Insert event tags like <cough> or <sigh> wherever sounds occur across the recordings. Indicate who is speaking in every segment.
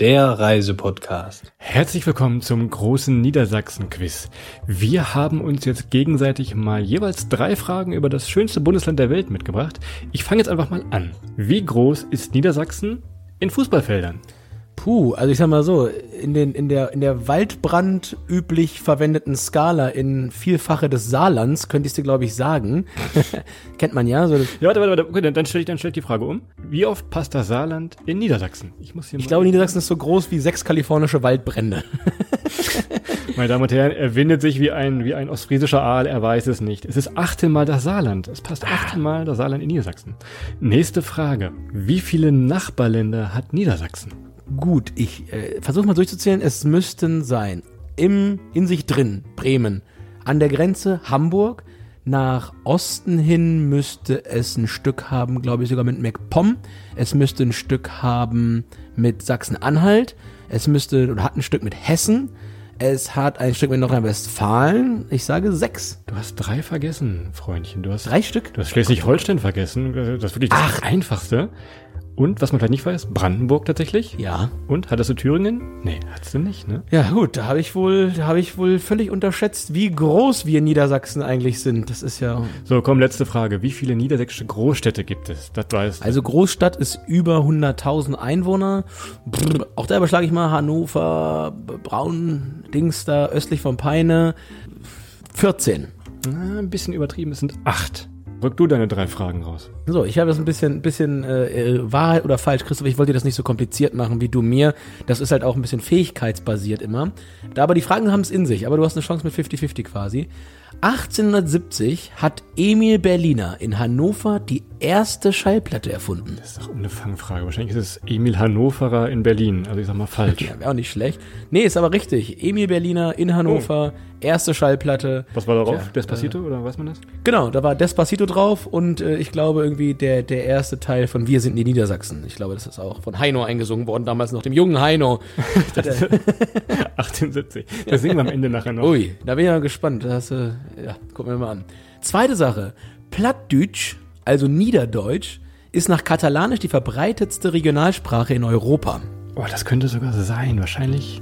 Speaker 1: der Reisepodcast.
Speaker 2: Herzlich willkommen zum großen Niedersachsen-Quiz. Wir haben uns jetzt gegenseitig mal jeweils drei Fragen über das schönste Bundesland der Welt mitgebracht. Ich fange jetzt einfach mal an. Wie groß ist Niedersachsen in Fußballfeldern?
Speaker 1: Puh, also ich sag mal so, in, den, in, der, in der Waldbrand üblich verwendeten Skala in Vielfache des Saarlands, könnte ich dir, glaube ich, sagen. <laughs> Kennt man ja. So
Speaker 2: ja, warte, warte, warte. Okay, dann, dann stelle ich, dann stell ich die Frage um. Wie oft passt das Saarland in Niedersachsen?
Speaker 1: Ich, muss hier ich glaube, Niedersachsen ist so groß wie sechs kalifornische Waldbrände. <laughs>
Speaker 2: Meine Damen und Herren, er windet sich wie ein, wie ein ostfriesischer Aal, er weiß es nicht. Es ist achtmal das Saarland. Es passt achtmal das Saarland in Niedersachsen. Nächste Frage. Wie viele Nachbarländer hat Niedersachsen?
Speaker 1: Gut, ich äh, versuche mal durchzuzählen. Es müssten sein im in sich drin Bremen, an der Grenze Hamburg. Nach Osten hin müsste es ein Stück haben, glaube ich sogar mit MacPom. Es müsste ein Stück haben mit Sachsen-Anhalt. Es müsste oder hat ein Stück mit Hessen. Es hat ein Stück mit Nordrhein-Westfalen. Ich sage sechs.
Speaker 2: Du hast drei vergessen, Freundchen. Du hast
Speaker 1: drei Stück.
Speaker 2: Du hast Schleswig-Holstein vergessen. Das ist wirklich das Ach. Einfachste. Und, was man vielleicht nicht weiß, Brandenburg tatsächlich.
Speaker 1: Ja.
Speaker 2: Und, hattest du Thüringen? Nee, hattest du nicht, ne?
Speaker 1: Ja, gut, da habe ich wohl, da habe ich wohl völlig unterschätzt, wie groß wir in Niedersachsen eigentlich sind. Das ist ja.
Speaker 2: So, komm, letzte Frage. Wie viele niedersächsische Großstädte gibt es? Das weißt
Speaker 1: du. Also Großstadt ist über 100.000 Einwohner. Brr, auch da überschlage ich mal Hannover, Braun, Dings da, östlich von Peine. 14.
Speaker 2: Na, ein bisschen übertrieben, es sind acht. Rück du deine drei Fragen raus.
Speaker 1: So, ich habe das ein bisschen, bisschen äh, äh, Wahrheit oder falsch, Christoph. Ich wollte dir das nicht so kompliziert machen wie du mir. Das ist halt auch ein bisschen fähigkeitsbasiert immer. Da aber die Fragen haben es in sich, aber du hast eine Chance mit 50-50 quasi. 1870 hat Emil Berliner in Hannover die erste Schallplatte erfunden.
Speaker 2: Das ist doch eine Fangfrage. Wahrscheinlich ist es Emil Hannoverer in Berlin. Also ich sag mal falsch. <laughs>
Speaker 1: ja, wäre auch nicht schlecht. Nee, ist aber richtig. Emil Berliner in Hannover, oh. erste Schallplatte.
Speaker 2: Was war da drauf? Tja, Despacito äh, oder weiß man das?
Speaker 1: Genau, da war Despacito drauf und äh, ich glaube irgendwie der, der erste Teil von Wir sind die Niedersachsen. Ich glaube, das ist auch von Heino eingesungen worden, damals noch dem jungen Heino.
Speaker 2: 1870. <laughs> Das <laughs> singen wir am Ende nachher noch.
Speaker 1: Ui, da bin ich ja gespannt. Das, äh, ja, gucken wir mal an. Zweite Sache. Plattdeutsch, also Niederdeutsch, ist nach Katalanisch die verbreitetste Regionalsprache in Europa.
Speaker 2: Oh, das könnte sogar sein. Wahrscheinlich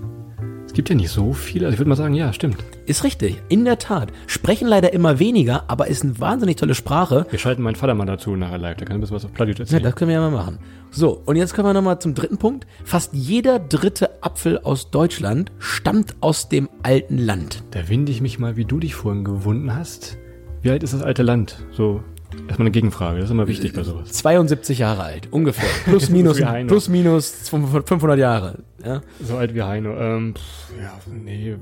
Speaker 2: es gibt ja nicht so viele. Also ich würde mal sagen, ja, stimmt.
Speaker 1: Ist richtig, in der Tat. Sprechen leider immer weniger, aber ist eine wahnsinnig tolle Sprache.
Speaker 2: Wir schalten meinen Vater mal dazu nachher live, der kann ein bisschen was auf Plattdeutsch erzählen.
Speaker 1: Ja, das können wir ja mal machen. So, und jetzt kommen wir nochmal zum dritten Punkt. Fast jeder dritte Apfel aus Deutschland stammt aus dem alten Land.
Speaker 2: Da winde ich mich mal, wie du dich vorhin gewunden hast. Wie alt ist das alte Land? So Erstmal eine Gegenfrage, das ist immer wichtig bei sowas.
Speaker 1: 72 Jahre alt, ungefähr. <laughs> Plus, minus, plus, minus 500 Jahre. Ja?
Speaker 2: So alt wie Heino. Ähm, ja, nee.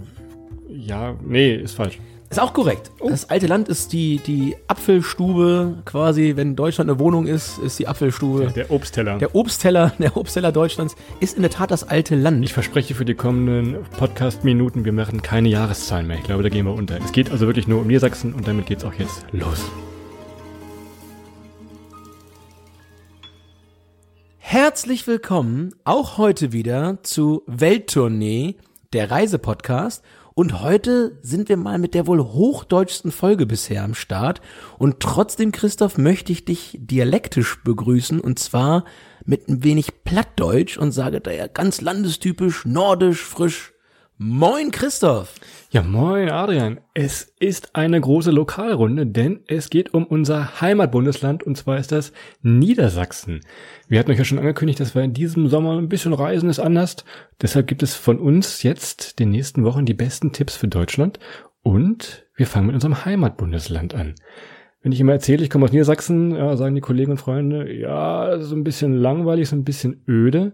Speaker 2: Ja, nee, ist falsch.
Speaker 1: Ist auch korrekt. Oh. Das alte Land ist die, die Apfelstube, quasi, wenn Deutschland eine Wohnung ist, ist die Apfelstube.
Speaker 2: Der, der Obstteller.
Speaker 1: Der Obstteller, <laughs> der Obstteller Deutschlands ist in der Tat das alte Land.
Speaker 2: Ich verspreche für die kommenden Podcast-Minuten, wir machen keine Jahreszahlen mehr. Ich glaube, da gehen wir unter. Es geht also wirklich nur um Niedersachsen und damit geht's auch jetzt los.
Speaker 1: Herzlich willkommen auch heute wieder zu Welttournee, der Reisepodcast. Und heute sind wir mal mit der wohl hochdeutschsten Folge bisher am Start. Und trotzdem, Christoph, möchte ich dich dialektisch begrüßen und zwar mit ein wenig Plattdeutsch und sage daher ganz landestypisch, nordisch, frisch. Moin Christoph.
Speaker 2: Ja, moin Adrian. Es ist eine große Lokalrunde, denn es geht um unser Heimatbundesland und zwar ist das Niedersachsen. Wir hatten euch ja schon angekündigt, dass wir in diesem Sommer ein bisschen reisen ist anders. Deshalb gibt es von uns jetzt den nächsten Wochen die besten Tipps für Deutschland und wir fangen mit unserem Heimatbundesland an. Wenn ich immer erzähle, ich komme aus Niedersachsen, ja, sagen die Kollegen und Freunde, ja, so ein bisschen langweilig, so ein bisschen öde.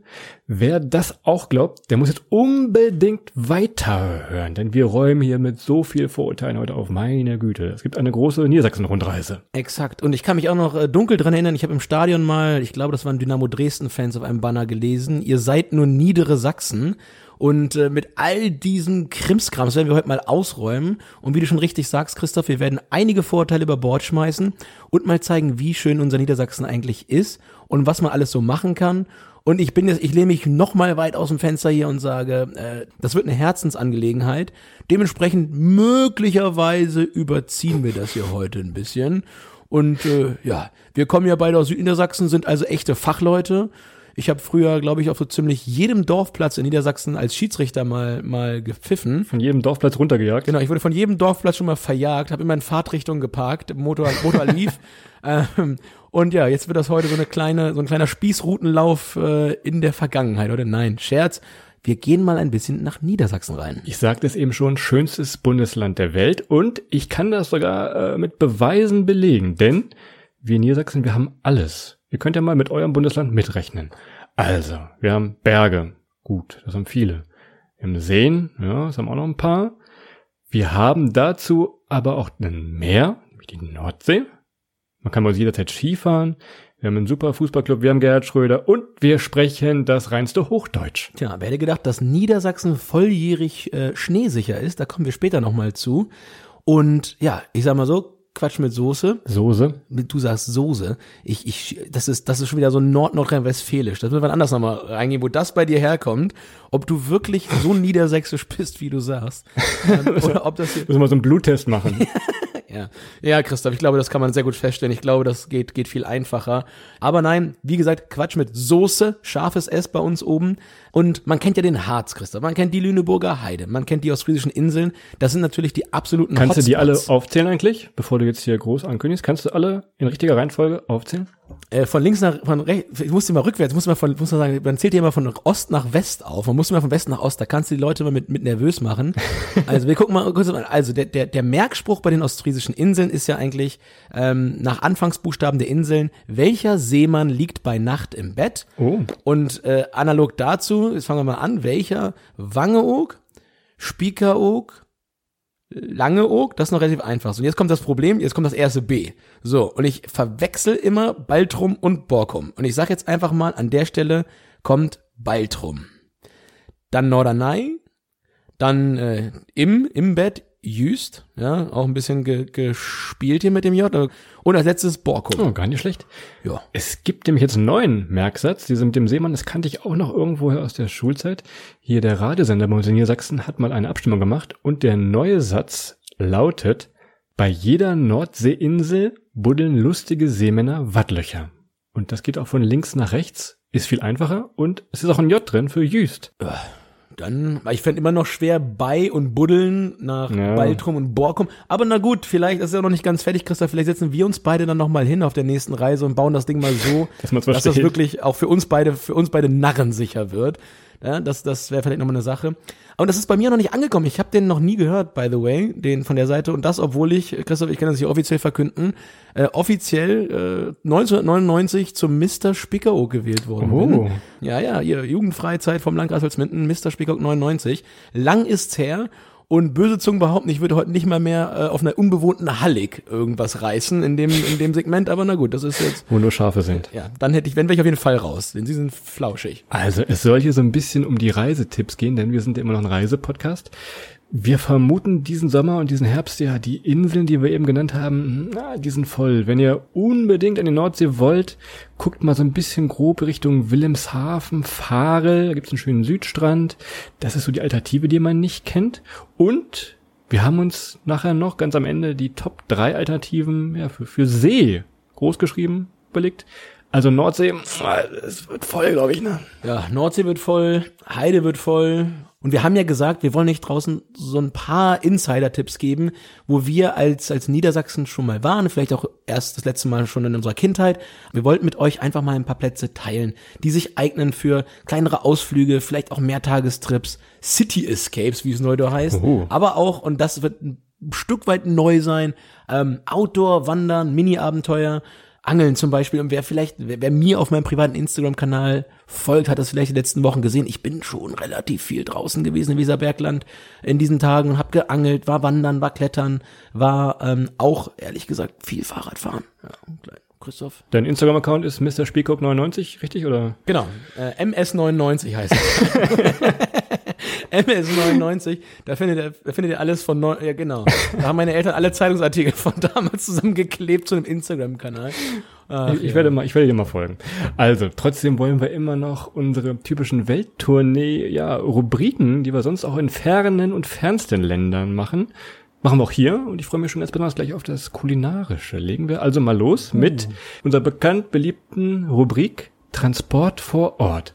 Speaker 2: Wer das auch glaubt, der muss jetzt unbedingt weiterhören, denn wir räumen hier mit so viel Vorurteilen heute auf. Meine Güte, es gibt eine große Niedersachsen-Rundreise.
Speaker 1: Exakt. Und ich kann mich auch noch äh, dunkel dran erinnern, ich habe im Stadion mal, ich glaube, das waren Dynamo Dresden-Fans auf einem Banner gelesen, ihr seid nur niedere Sachsen. Und äh, mit all diesen Krimskrams werden wir heute mal ausräumen. Und wie du schon richtig sagst, Christoph, wir werden einige Vorurteile über Bord schmeißen und mal zeigen, wie schön unser Niedersachsen eigentlich ist und was man alles so machen kann. Und ich bin jetzt, ich lehne mich noch mal weit aus dem Fenster hier und sage, äh, das wird eine Herzensangelegenheit. Dementsprechend möglicherweise überziehen wir das hier heute ein bisschen. Und äh, ja, wir kommen ja beide aus Südniedersachsen, sind also echte Fachleute. Ich habe früher, glaube ich, auf so ziemlich jedem Dorfplatz in Niedersachsen als Schiedsrichter mal mal gepfiffen.
Speaker 2: Von jedem Dorfplatz runtergejagt.
Speaker 1: Genau, ich wurde von jedem Dorfplatz schon mal verjagt, habe immer in Fahrtrichtung geparkt, Motor, Motor <laughs> lief. ähm, und ja, jetzt wird das heute so eine kleine, so ein kleiner Spießrutenlauf äh, in der Vergangenheit, oder? Nein, Scherz. Wir gehen mal ein bisschen nach Niedersachsen rein.
Speaker 2: Ich sagte es eben schon, schönstes Bundesland der Welt und ich kann das sogar äh, mit Beweisen belegen, denn wir in Niedersachsen, wir haben alles. Ihr könnt ja mal mit eurem Bundesland mitrechnen. Also, wir haben Berge. Gut, das haben viele. Wir haben Seen, ja, das haben auch noch ein paar. Wir haben dazu aber auch ein Meer, wie die Nordsee. Man kann bei uns jederzeit Skifahren. Wir haben einen super Fußballclub, wir haben Gerhard Schröder und wir sprechen das reinste Hochdeutsch.
Speaker 1: Tja, wer hätte gedacht, dass Niedersachsen volljährig äh, schneesicher ist? Da kommen wir später nochmal zu. Und ja, ich sag mal so, Quatsch mit Soße.
Speaker 2: Soße.
Speaker 1: Du sagst Soße. Ich, ich, das ist, das ist schon wieder so Nord-Nordrhein-Westfälisch. Das müssen wir anders nochmal reingehen, wo das bei dir herkommt. Ob du wirklich so <laughs> niedersächsisch bist, wie du sagst. <laughs>
Speaker 2: Oder ob das hier. Müssen wir so einen Bluttest machen. <laughs>
Speaker 1: Ja. ja, Christoph, ich glaube, das kann man sehr gut feststellen. Ich glaube, das geht, geht viel einfacher. Aber nein, wie gesagt, Quatsch mit Soße, scharfes S bei uns oben. Und man kennt ja den Harz, Christoph. Man kennt die Lüneburger Heide. Man kennt die ostfriesischen Inseln. Das sind natürlich die absoluten
Speaker 2: Kannst Hotspots. du die alle aufzählen eigentlich, bevor du jetzt hier groß ankündigst? Kannst du alle in richtiger Reihenfolge aufzählen?
Speaker 1: Äh, von links nach, von rechts, ich musste mal rückwärts, muss man von, muss man sagen, man zählt hier immer von Ost nach West auf. Man muss immer von West nach Ost, da kannst du die Leute immer mit, mit nervös machen. <laughs> Also wir gucken mal kurz, also der, der, der Merkspruch bei den ostfriesischen Inseln ist ja eigentlich, ähm, nach Anfangsbuchstaben der Inseln, welcher Seemann liegt bei Nacht im Bett?
Speaker 2: Oh.
Speaker 1: Und äh, analog dazu, jetzt fangen wir mal an, welcher? Wangeoog, Spiekeroog, Langeoog, das ist noch relativ einfach. So, und jetzt kommt das Problem, jetzt kommt das erste B. So, und ich verwechsel immer Baltrum und Borkum. Und ich sage jetzt einfach mal, an der Stelle kommt Baltrum. Dann Norderney, dann äh, im, im Bett Jüst, ja, auch ein bisschen ge gespielt hier mit dem J. Und als letztes Borkum.
Speaker 2: Oh, gar nicht schlecht.
Speaker 1: Ja.
Speaker 2: Es gibt nämlich jetzt einen neuen Merksatz, diese mit dem Seemann, das kannte ich auch noch irgendwoher aus der Schulzeit. Hier der Radiosender bei uns in Niedersachsen hat mal eine Abstimmung gemacht und der neue Satz lautet, bei jeder Nordseeinsel buddeln lustige Seemänner Wattlöcher. Und das geht auch von links nach rechts, ist viel einfacher und es ist auch ein J drin für Jüst.
Speaker 1: Ja. Dann, ich fände immer noch schwer bei und buddeln nach
Speaker 2: Ja.
Speaker 1: Baltrum und Borkum. Aber na gut, vielleicht ist ja noch nicht ganz fertig, Christoph. Vielleicht setzen wir uns beide dann noch mal hin auf der nächsten Reise und bauen das Ding mal so, <laughs>
Speaker 2: Dass
Speaker 1: dass das wirklich auch für uns beide, für uns beide narrensicher wird. Ja, das, das wäre vielleicht nochmal eine Sache. Und das ist bei mir noch nicht angekommen. Ich habe den noch nie gehört, by the way, den von der Seite. Und das, obwohl ich, Christoph, ich kann das hier offiziell verkünden, äh, offiziell äh, 1999 zum Mr. Spickeroog gewählt worden
Speaker 2: Oh.
Speaker 1: bin. Ja, ja, ihr Jugendfreizeit vom Landkreis Holzminden, Mr. Spickeroog 99. Lang ist's her. Und böse Zungen behaupten, ich würde heute nicht mal mehr äh, auf einer unbewohnten Hallig irgendwas reißen in dem, in dem Segment. Aber na gut, das ist jetzt,
Speaker 2: Wo nur Schafe sind.
Speaker 1: ja, dann hätte ich, wenn wäre ich auf jeden Fall raus, denn sie sind flauschig.
Speaker 2: Also es soll hier so ein bisschen um die Reisetipps gehen, denn wir sind ja immer noch ein Reisepodcast. Wir vermuten diesen Sommer und diesen Herbst ja die Inseln, die wir eben genannt haben, na, die sind voll. Wenn ihr unbedingt an die Nordsee wollt, guckt mal so ein bisschen grob Richtung Wilhelmshaven, Farel, da gibt's einen schönen Südstrand. Das ist so die Alternative, die man nicht kennt. Und wir haben uns nachher noch ganz am Ende die Top 3 Alternativen ja, für, für See großgeschrieben überlegt. Also Nordsee, es wird voll, glaube ich, ne?
Speaker 1: Ja, Nordsee wird voll, Heide wird voll. Und wir haben ja gesagt, wir wollen nicht draußen so ein paar Insider-Tipps geben, wo wir als, als Niedersachsen schon mal waren, vielleicht auch erst das letzte Mal schon in unserer Kindheit. Wir wollten mit euch einfach mal ein paar Plätze teilen, die sich eignen für kleinere Ausflüge, vielleicht auch Mehrtagestrips, City Escapes, wie es neudeutsch heißt.
Speaker 2: Oh.
Speaker 1: Aber auch, und das wird ein Stück weit neu sein, ähm, Outdoor, Wandern, Mini-Abenteuer, Angeln zum Beispiel. Und wer vielleicht, wer, wer mir auf meinem privaten Instagram-Kanal folgt, hat das vielleicht die letzten Wochen gesehen. Ich bin schon relativ viel draußen gewesen im Weserbergland in diesen Tagen und habe geangelt, war wandern, war klettern, war ähm, auch, ehrlich gesagt, viel Fahrradfahren. Ja, klein. Christoph?
Speaker 2: Dein Instagram-Account ist Mr. Spielkopf99, richtig? Oder?
Speaker 1: Genau, äh, MS99 heißt es. <laughs> <laughs> MS99, da findet ihr, da findet ihr alles von, neu, ja genau. Da haben meine Eltern alle Zeitungsartikel von damals zusammengeklebt zu einem Instagram-Kanal.
Speaker 2: Ich, ich, werde mal, ich werde dir mal folgen. Also, trotzdem wollen wir immer noch unsere typischen Welttournee, ja, Rubriken, die wir sonst auch in fernen und fernsten Ländern machen, machen wir auch hier. Und ich freue mich schon ganz besonders gleich auf das Kulinarische. Legen wir also mal los oh. mit unserer bekannt beliebten Rubrik Transport vor Ort.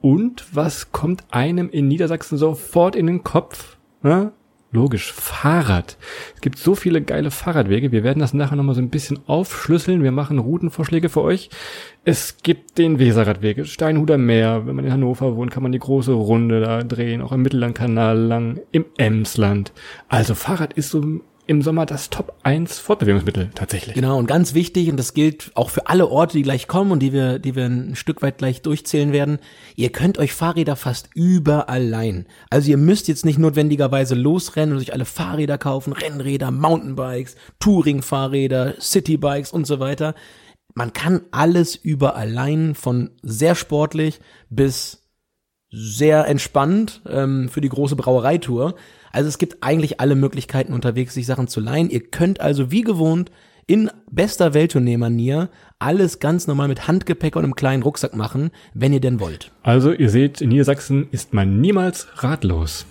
Speaker 2: Und was kommt einem in Niedersachsen sofort in den Kopf? Ja? Logisch, Fahrrad. Es gibt so viele geile Fahrradwege. Wir werden das nachher nochmal so ein bisschen aufschlüsseln. Wir machen Routenvorschläge für euch. Es gibt den Weserradweg, Steinhuder Meer. Wenn man in Hannover wohnt, kann man die große Runde da drehen, auch im Mittellandkanal lang, im Emsland. Also Fahrrad ist so im Sommer das Top 1 Fortbewegungsmittel tatsächlich.
Speaker 1: Genau, und ganz wichtig, und das gilt auch für alle Orte, die gleich kommen und die wir, die wir ein Stück weit gleich durchzählen werden, ihr könnt euch Fahrräder fast überall leihen. Also ihr müsst jetzt nicht notwendigerweise losrennen und euch alle Fahrräder kaufen, Rennräder, Mountainbikes, Touring-Fahrräder, Citybikes und so weiter. Man kann alles überall leihen, von sehr sportlich bis sehr entspannt ähm, für die große Brauereitour. Also es gibt eigentlich alle Möglichkeiten unterwegs, sich Sachen zu leihen. Ihr könnt also wie gewohnt in bester Welttournee-Manier alles ganz normal mit Handgepäck und einem kleinen Rucksack machen, wenn ihr denn wollt.
Speaker 2: Also ihr seht, in Niedersachsen ist man niemals ratlos.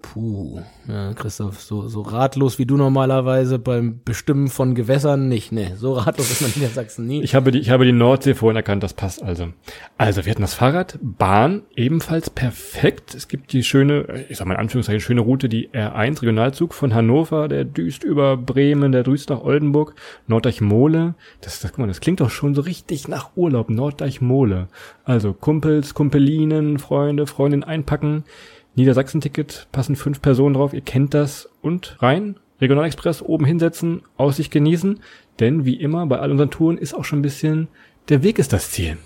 Speaker 1: Puh, ja, Christoph, so, so ratlos wie du normalerweise beim Bestimmen von Gewässern nicht. Nee, so ratlos ist man in Niedersachsen nie.
Speaker 2: Ich habe die, ich habe die Nordsee vorhin erkannt, das passt also. Also, wir hatten das Fahrrad, Bahn, ebenfalls perfekt. Es gibt die schöne, ich sag mal in Anführungszeichen, schöne Route, die R1 Regionalzug von Hannover, der düst über Bremen, der düst nach Oldenburg, Norddeich-Mole. Das, das, guck mal, das klingt doch schon so richtig nach Urlaub, Norddeich-Mole. Also, Kumpels, Kumpelinen, Freunde, Freundinnen einpacken. Niedersachsen-Ticket, passen fünf Personen drauf, ihr kennt das und rein, Regionalexpress oben hinsetzen, Aussicht genießen, denn wie immer bei all unseren Touren ist auch schon ein bisschen, der Weg ist das Ziel.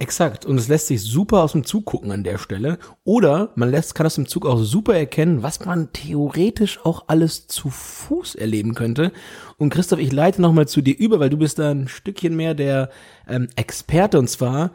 Speaker 1: Exakt. Und es lässt sich super aus dem Zug gucken an der Stelle. Oder man lässt, kann aus dem Zug auch super erkennen, was man theoretisch auch alles zu Fuß erleben könnte. Und Christoph, ich leite nochmal zu dir über, weil du bist da ein Stückchen mehr der ähm, Experte. Und zwar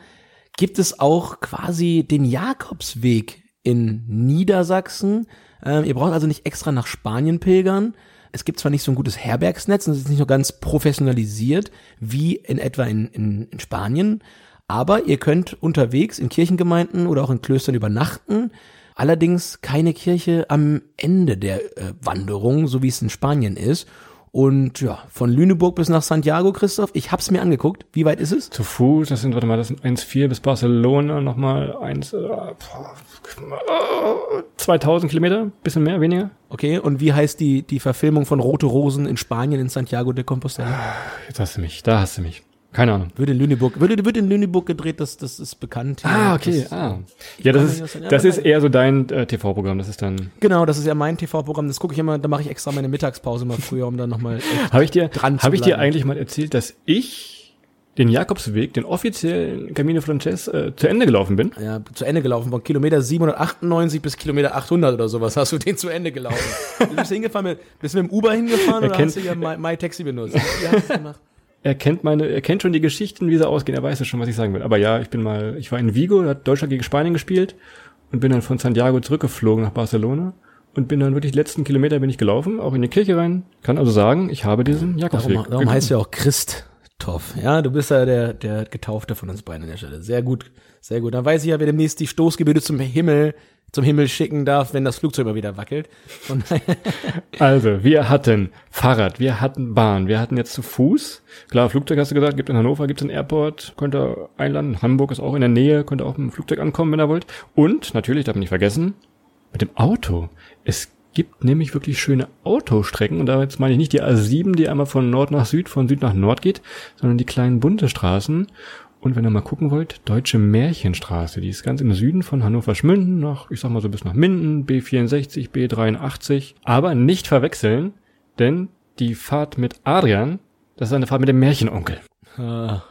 Speaker 1: gibt es auch quasi den Jakobsweg in Niedersachsen. Ähm, ihr braucht also nicht extra nach Spanien pilgern. Es gibt zwar nicht so ein gutes Herbergsnetz und es ist nicht so ganz professionalisiert wie in etwa in, in, in Spanien, aber ihr könnt unterwegs in Kirchengemeinden oder auch in Klöstern übernachten. Allerdings keine Kirche am Ende der äh, Wanderung, so wie es in Spanien ist. Und ja, von Lüneburg bis nach Santiago, Christoph, ich hab's mir angeguckt. Wie weit ist es?
Speaker 2: Zu Fuß, das sind, warte mal, das sind 1,4 bis Barcelona, nochmal 1, äh, 2000 Kilometer, bisschen mehr, weniger.
Speaker 1: Okay, und wie heißt die, die Verfilmung von Rote Rosen in Spanien in Santiago de Compostela?
Speaker 2: Jetzt hast du mich, da hast du mich. Keine Ahnung.
Speaker 1: Wird in Lüneburg, wird, wird in Lüneburg gedreht, das, das ist bekannt.
Speaker 2: Hier. Ah, okay. Das, ah. Ja, das ist, das ist eher so dein äh, TV-Programm, das ist dann.
Speaker 1: Genau, das ist ja mein TV-Programm, das gucke ich immer, da mache ich extra meine Mittagspause mal früher, um dann nochmal
Speaker 2: Habe ich dir, Habe ich dir eigentlich mal erzählt, dass ich den Jakobsweg, den offiziellen Camino Frances, äh, zu Ende gelaufen bin?
Speaker 1: Ja, zu Ende gelaufen, von Kilometer 798 bis Kilometer 800 oder sowas hast du den zu Ende gelaufen. <laughs> du bist hingefahren, mit, bist du mit dem Uber hingefahren
Speaker 2: oder
Speaker 1: hast du <laughs> ja MyTaxi benutzt? Wie hast du gemacht?
Speaker 2: Er kennt meine, er kennt schon die Geschichten, wie sie ausgehen. Er weiß ja schon, was ich sagen will. Aber ja, ich bin mal, ich war in Vigo, da hat Deutschland gegen Spanien gespielt und bin dann von Santiago zurückgeflogen nach Barcelona und bin dann wirklich die letzten Kilometer bin ich gelaufen, auch in die Kirche rein. Kann also sagen, ich habe diesen Jakobsweg.
Speaker 1: Darum, darum heißt ja auch Christoph. Ja, du bist ja der, der Getaufte von uns beiden an der Stelle. Sehr gut, sehr gut. Dann weiß ich ja, wer demnächst die Stoßgebete zum Himmel zum Himmel schicken darf, wenn das Flugzeug mal wieder wackelt. <laughs>
Speaker 2: also, wir hatten Fahrrad, wir hatten Bahn, wir hatten jetzt zu Fuß. Klar, Flugzeug hast du gesagt, gibt in Hannover, gibt es einen Airport, könnt ihr einladen. Hamburg ist auch in der Nähe, könnt ihr auch mit dem Flugzeug ankommen, wenn ihr wollt. Und, natürlich, darf man nicht vergessen, mit dem Auto. Es gibt nämlich wirklich schöne Autostrecken und da jetzt meine ich nicht die A7, die einmal von Nord nach Süd, von Süd nach Nord geht, sondern die kleinen Bundesstraßen. Und wenn ihr mal gucken wollt, Deutsche Märchenstraße, die ist ganz im Süden von Hannover-Schmünden, nach, ich sag mal so bis nach Minden, B64, B83. Aber nicht verwechseln, denn die Fahrt mit Adrian, das ist eine Fahrt mit dem Märchenonkel. <laughs>
Speaker 1: Na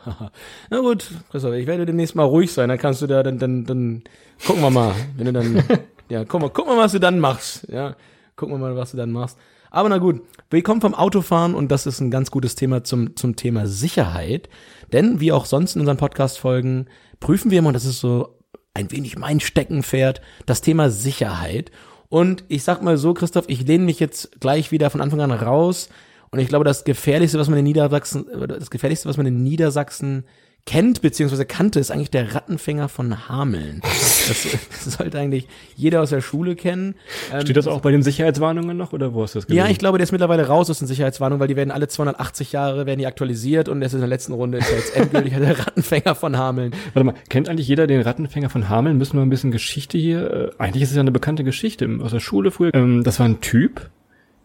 Speaker 1: gut, Christoph, ich werde demnächst mal ruhig sein, dann kannst du da, dann, dann, dann gucken wir mal, wenn du dann, <laughs> ja, guck mal, guck mal, was du dann machst, ja, gucken wir mal, was du dann machst. Aber na gut, wir kommen vom Autofahren und das ist ein ganz gutes Thema zum, zum Thema Sicherheit. Denn wie auch sonst in unseren Podcast-Folgen prüfen wir immer, und das ist so ein wenig mein Steckenpferd, das Thema Sicherheit. Und ich sag mal so, Christoph, ich lehne mich jetzt gleich wieder von Anfang an raus. Und ich glaube, das Gefährlichste, was man in Niedersachsen, das Gefährlichste, was man in Niedersachsen kennt beziehungsweise kannte, ist eigentlich der Rattenfänger von Hameln. Das, das <laughs> sollte eigentlich jeder aus der Schule kennen.
Speaker 2: Ähm, Steht das auch bei den Sicherheitswarnungen noch oder wo hast du das gelesen?
Speaker 1: Ja, ich glaube, der ist mittlerweile raus aus den Sicherheitswarnungen, weil die werden alle 280 Jahre werden die aktualisiert und das ist in der letzten Runde ist jetzt endgültig <laughs> der Rattenfänger von Hameln.
Speaker 2: Warte mal, kennt eigentlich jeder den Rattenfänger von Hameln? Müssen wir ein bisschen Geschichte hier. Äh, eigentlich ist es ja eine bekannte Geschichte aus der Schule früher. Ähm, das war ein Typ,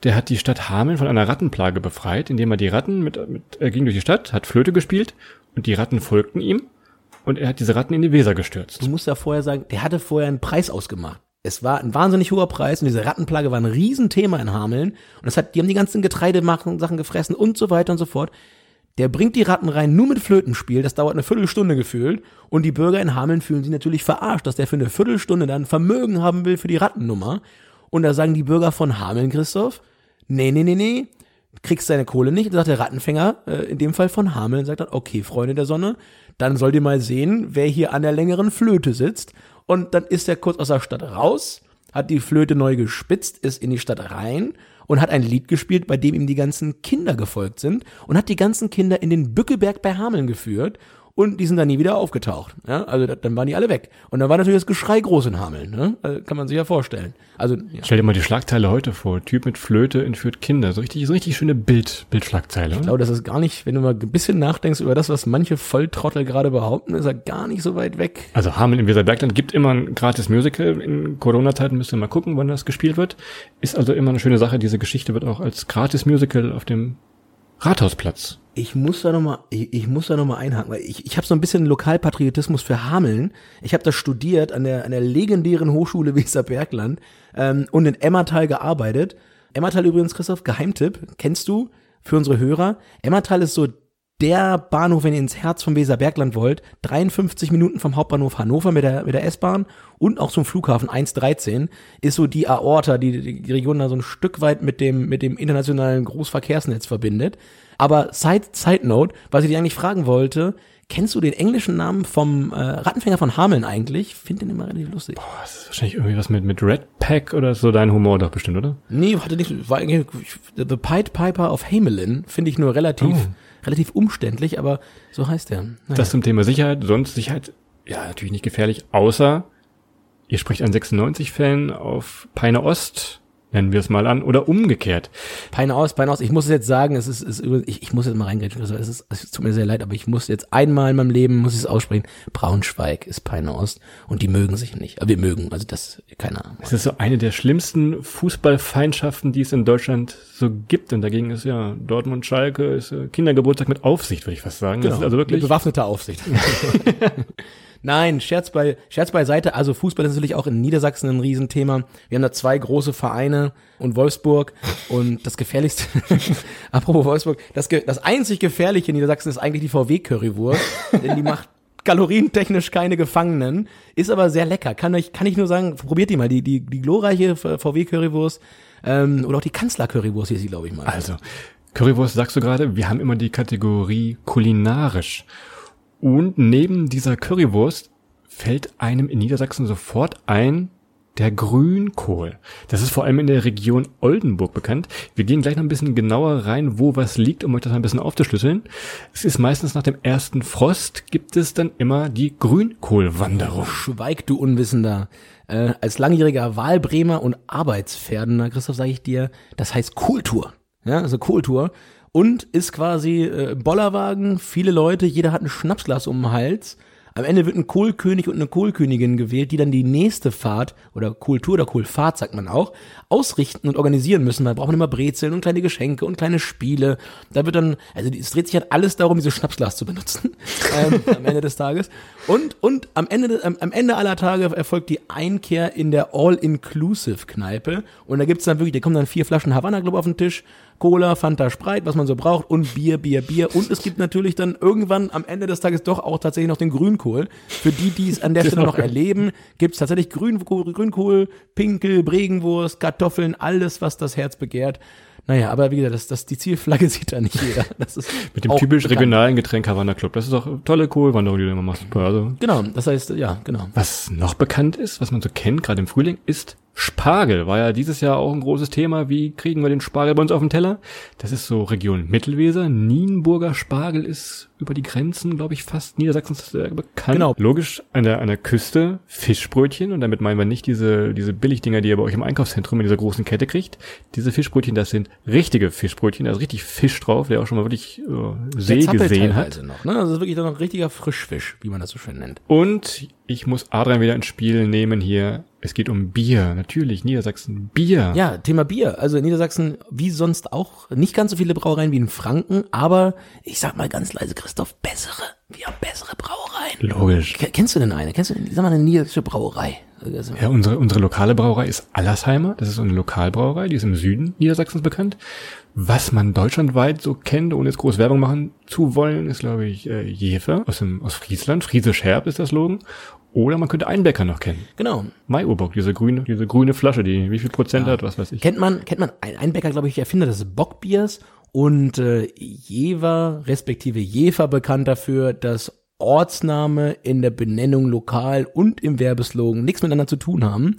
Speaker 2: der hat die Stadt Hameln von einer Rattenplage befreit, indem er die Ratten mit, mit er ging durch die Stadt, hat Flöte gespielt und die Ratten folgten ihm und er hat diese Ratten in die Weser gestürzt.
Speaker 1: Du musst ja vorher sagen, der hatte vorher einen Preis ausgemacht. Es war ein wahnsinnig hoher Preis und diese Rattenplage war ein Riesenthema in Hameln und es hat, die haben die ganzen Getreidemachen gefressen und so weiter und so fort. Der bringt die Ratten rein nur mit Flötenspiel, das dauert eine Viertelstunde gefühlt und die Bürger in Hameln fühlen sich natürlich verarscht, dass der für eine Viertelstunde dann Vermögen haben will für die Rattennummer und da sagen die Bürger von Hameln, Christoph, nee, nee, nee, nee, kriegst deine Kohle nicht. Und sagt der Rattenfänger, äh, in dem Fall von Hameln, sagt dann, okay, Freunde der Sonne, dann sollt ihr mal sehen, wer hier an der längeren Flöte sitzt. Und dann ist er kurz aus der Stadt raus, hat die Flöte neu gespitzt, ist in die Stadt rein und hat ein Lied gespielt, bei dem ihm die ganzen Kinder gefolgt sind und hat die ganzen Kinder in den Bückeberg bei Hameln geführt und die sind dann nie wieder aufgetaucht. Ja? Also dann waren die alle weg. Und dann war natürlich das Geschrei groß in Hameln. Ne? Also, kann man sich ja vorstellen. Also
Speaker 2: ja. Stell dir mal die Schlagzeile heute vor. Typ mit Flöte entführt Kinder. So richtig, so richtig schöne Bild, Bildschlagzeile.
Speaker 1: Ich glaube, das ist gar nicht, wenn du mal ein bisschen nachdenkst über das, was manche Volltrottel gerade behaupten, ist er gar nicht so weit weg.
Speaker 2: Also Hameln im Weserbergland gibt immer ein gratis Musical. In Corona-Zeiten müsst ihr mal gucken, wann das gespielt wird. Ist also immer eine schöne Sache. Diese Geschichte wird auch als gratis Musical auf dem Rathausplatz.
Speaker 1: Ich muss da nochmal, ich, ich muss da noch einhaken, weil ich, ich habe so ein bisschen Lokalpatriotismus für Hameln. Ich habe das studiert an der, an der legendären Hochschule Weserbergland ähm, und in Emmertal gearbeitet. Emmertal übrigens, Christoph, Geheimtipp, kennst du für unsere Hörer? Emmertal ist so der Bahnhof, wenn ihr ins Herz vom Weserbergland wollt, 53 Minuten vom Hauptbahnhof Hannover mit der, mit der S-Bahn und auch zum Flughafen 113 ist so die Aorta, die die Region da so ein Stück weit mit dem, mit dem internationalen Großverkehrsnetz verbindet. Aber Side, Side Note, was ich dich eigentlich fragen wollte, kennst du den englischen Namen vom äh, Rattenfänger von Hameln eigentlich? Find den immer relativ lustig.
Speaker 2: Boah, das ist wahrscheinlich irgendwie was mit, mit Red Pack oder so dein Humor doch bestimmt, oder?
Speaker 1: Nee, hatte nichts, war The Pied Piper of Hamelin finde ich nur relativ, oh. Relativ umständlich, aber so heißt der. Naja.
Speaker 2: Das zum Thema Sicherheit, sonst Sicherheit, ja, natürlich nicht gefährlich, außer ihr spricht an 96-Fällen auf Peine Ost, nennen wir es mal an, oder umgekehrt.
Speaker 1: Peine aus, Peine aus. Ich muss es jetzt sagen, es ist, es ist ich, ich muss jetzt mal reingehen. Es ist, es tut mir sehr leid, aber ich muss jetzt einmal in meinem Leben, muss ich es aussprechen, Braunschweig ist Peine Ost und die mögen sich nicht. Aber wir mögen, also das, keine Ahnung.
Speaker 2: Es ist so eine der schlimmsten Fußballfeindschaften, die es in Deutschland so gibt. Und dagegen ist ja Dortmund Schalke, ist Kindergeburtstag mit Aufsicht, würde ich fast sagen.
Speaker 1: Genau, das ist also wirklich. bewaffnete Aufsicht. <laughs> Nein, Scherz, bei, Scherz beiseite. Also Fußball ist natürlich auch in Niedersachsen ein Riesenthema. Wir haben da zwei große Vereine und Wolfsburg. Und das gefährlichste, <laughs> apropos Wolfsburg, das, das einzig gefährliche in Niedersachsen ist eigentlich die VW-Currywurst. <laughs> denn die macht kalorientechnisch keine Gefangenen, ist aber sehr lecker. Kann ich, kann ich nur sagen, probiert die mal, die, die, die glorreiche VW-Currywurst ähm, oder auch die Kanzler-Currywurst hier sie, glaube ich mal.
Speaker 2: Also, Currywurst sagst du gerade, wir haben immer die Kategorie kulinarisch. Und neben dieser Currywurst fällt einem in Niedersachsen sofort ein der Grünkohl. Das ist vor allem in der Region Oldenburg bekannt. Wir gehen gleich noch ein bisschen genauer rein, wo was liegt, um euch das ein bisschen aufzuschlüsseln. Es ist meistens nach dem ersten Frost gibt es dann immer die Grünkohlwanderung.
Speaker 1: Schweig, du Unwissender. Äh, als langjähriger Wahlbremer und Arbeitspferdener, Christoph, sage ich dir, das heißt Kultur. Ja, also Kultur und ist quasi äh, Bollerwagen, viele Leute, jeder hat ein Schnapsglas um den Hals. Am Ende wird ein Kohlkönig und eine Kohlkönigin gewählt, die dann die nächste Fahrt oder Kultur oder Kohlfahrt sagt man auch, ausrichten und organisieren müssen. Da braucht man immer Brezeln und kleine Geschenke und kleine Spiele. Da wird dann, also es dreht sich halt alles darum, dieses Schnapsglas zu benutzen <laughs> ähm, am Ende des Tages. Und und am Ende am, am Ende aller Tage erfolgt die Einkehr in der All-Inclusive-Kneipe und da gibt's dann wirklich, da kommen dann vier Flaschen Havanna Club auf den Tisch Cola, Fanta Sprite, was man so braucht und Bier, Bier, Bier. Und es gibt natürlich dann irgendwann am Ende des Tages doch auch tatsächlich noch den Grünkohl. Für die, die es an der Stelle noch erleben, gibt es tatsächlich Grün, Grünkohl, Pinkel, Bregenwurst, Kartoffeln, alles, was das Herz begehrt. Naja, aber wie gesagt, das, das, die Zielflagge <laughs> sieht da nicht jeder. Das ist
Speaker 2: Mit dem
Speaker 1: auch
Speaker 2: typisch
Speaker 1: bekannt.
Speaker 2: regionalen Getränk Havanna Club. Das ist doch eine tolle Kohlwanderung, die du immer machst. Also,
Speaker 1: Genau, das heißt, ja, genau.
Speaker 2: was noch bekannt ist, was man so kennt, gerade im Frühling, ist Spargel. War ja dieses Jahr auch ein großes Thema. Wie kriegen wir den Spargel bei uns auf den Teller? Das ist so Region Mittelweser. Nienburger Spargel ist über die Grenzen, glaube ich, fast Niedersachsens äh, bekannt.
Speaker 1: Genau.
Speaker 2: Logisch, an der, an der Küste Fischbrötchen. Und damit meinen wir nicht diese, diese Billigdinger, die ihr bei euch im Einkaufszentrum in dieser großen Kette kriegt. Diese Fischbrötchen, das sind richtige Fischbrötchen. Da ist richtig Fisch drauf, der auch schon mal wirklich äh, See gesehen hat.
Speaker 1: Noch, ne? Also das ist wirklich dann noch richtiger Frischfisch, wie man das so schön nennt.
Speaker 2: Und ich muss Adrian wieder ins Spiel nehmen hier. Es geht um Bier. Natürlich, Niedersachsen. Bier.
Speaker 1: Ja, Thema Bier. Also in Niedersachsen, wie sonst auch, nicht ganz so viele Brauereien wie in Franken, aber ich sag mal ganz leise, Christoph, bessere. Wir haben bessere Brauereien.
Speaker 2: Logisch.
Speaker 1: Ke- Kennst du denn eine? Kennst du denn, sag mal, eine niedersächsische Brauerei? Also,
Speaker 2: Ja, unsere, unsere lokale Brauerei ist Allersheimer. Das ist so eine Lokalbrauerei, die ist im Süden Niedersachsens bekannt. Was man deutschlandweit so kennt, ohne jetzt groß Werbung machen zu wollen, ist, glaube ich, äh, Jefer aus, dem, aus Friesland. Friesisch Herb ist das Slogan. Oder man könnte Einbecker noch kennen.
Speaker 1: Genau.
Speaker 2: Maiurbock, diese grüne, diese grüne Flasche, die wie viel Prozent hat, was weiß ich.
Speaker 1: Kennt man, kennt man, ein Einbäcker, glaube ich, Erfinder des Bockbiers und äh, Jever, respektive Jefer bekannt dafür, dass Ortsname in der Benennung lokal und im Werbeslogan nichts miteinander zu tun haben.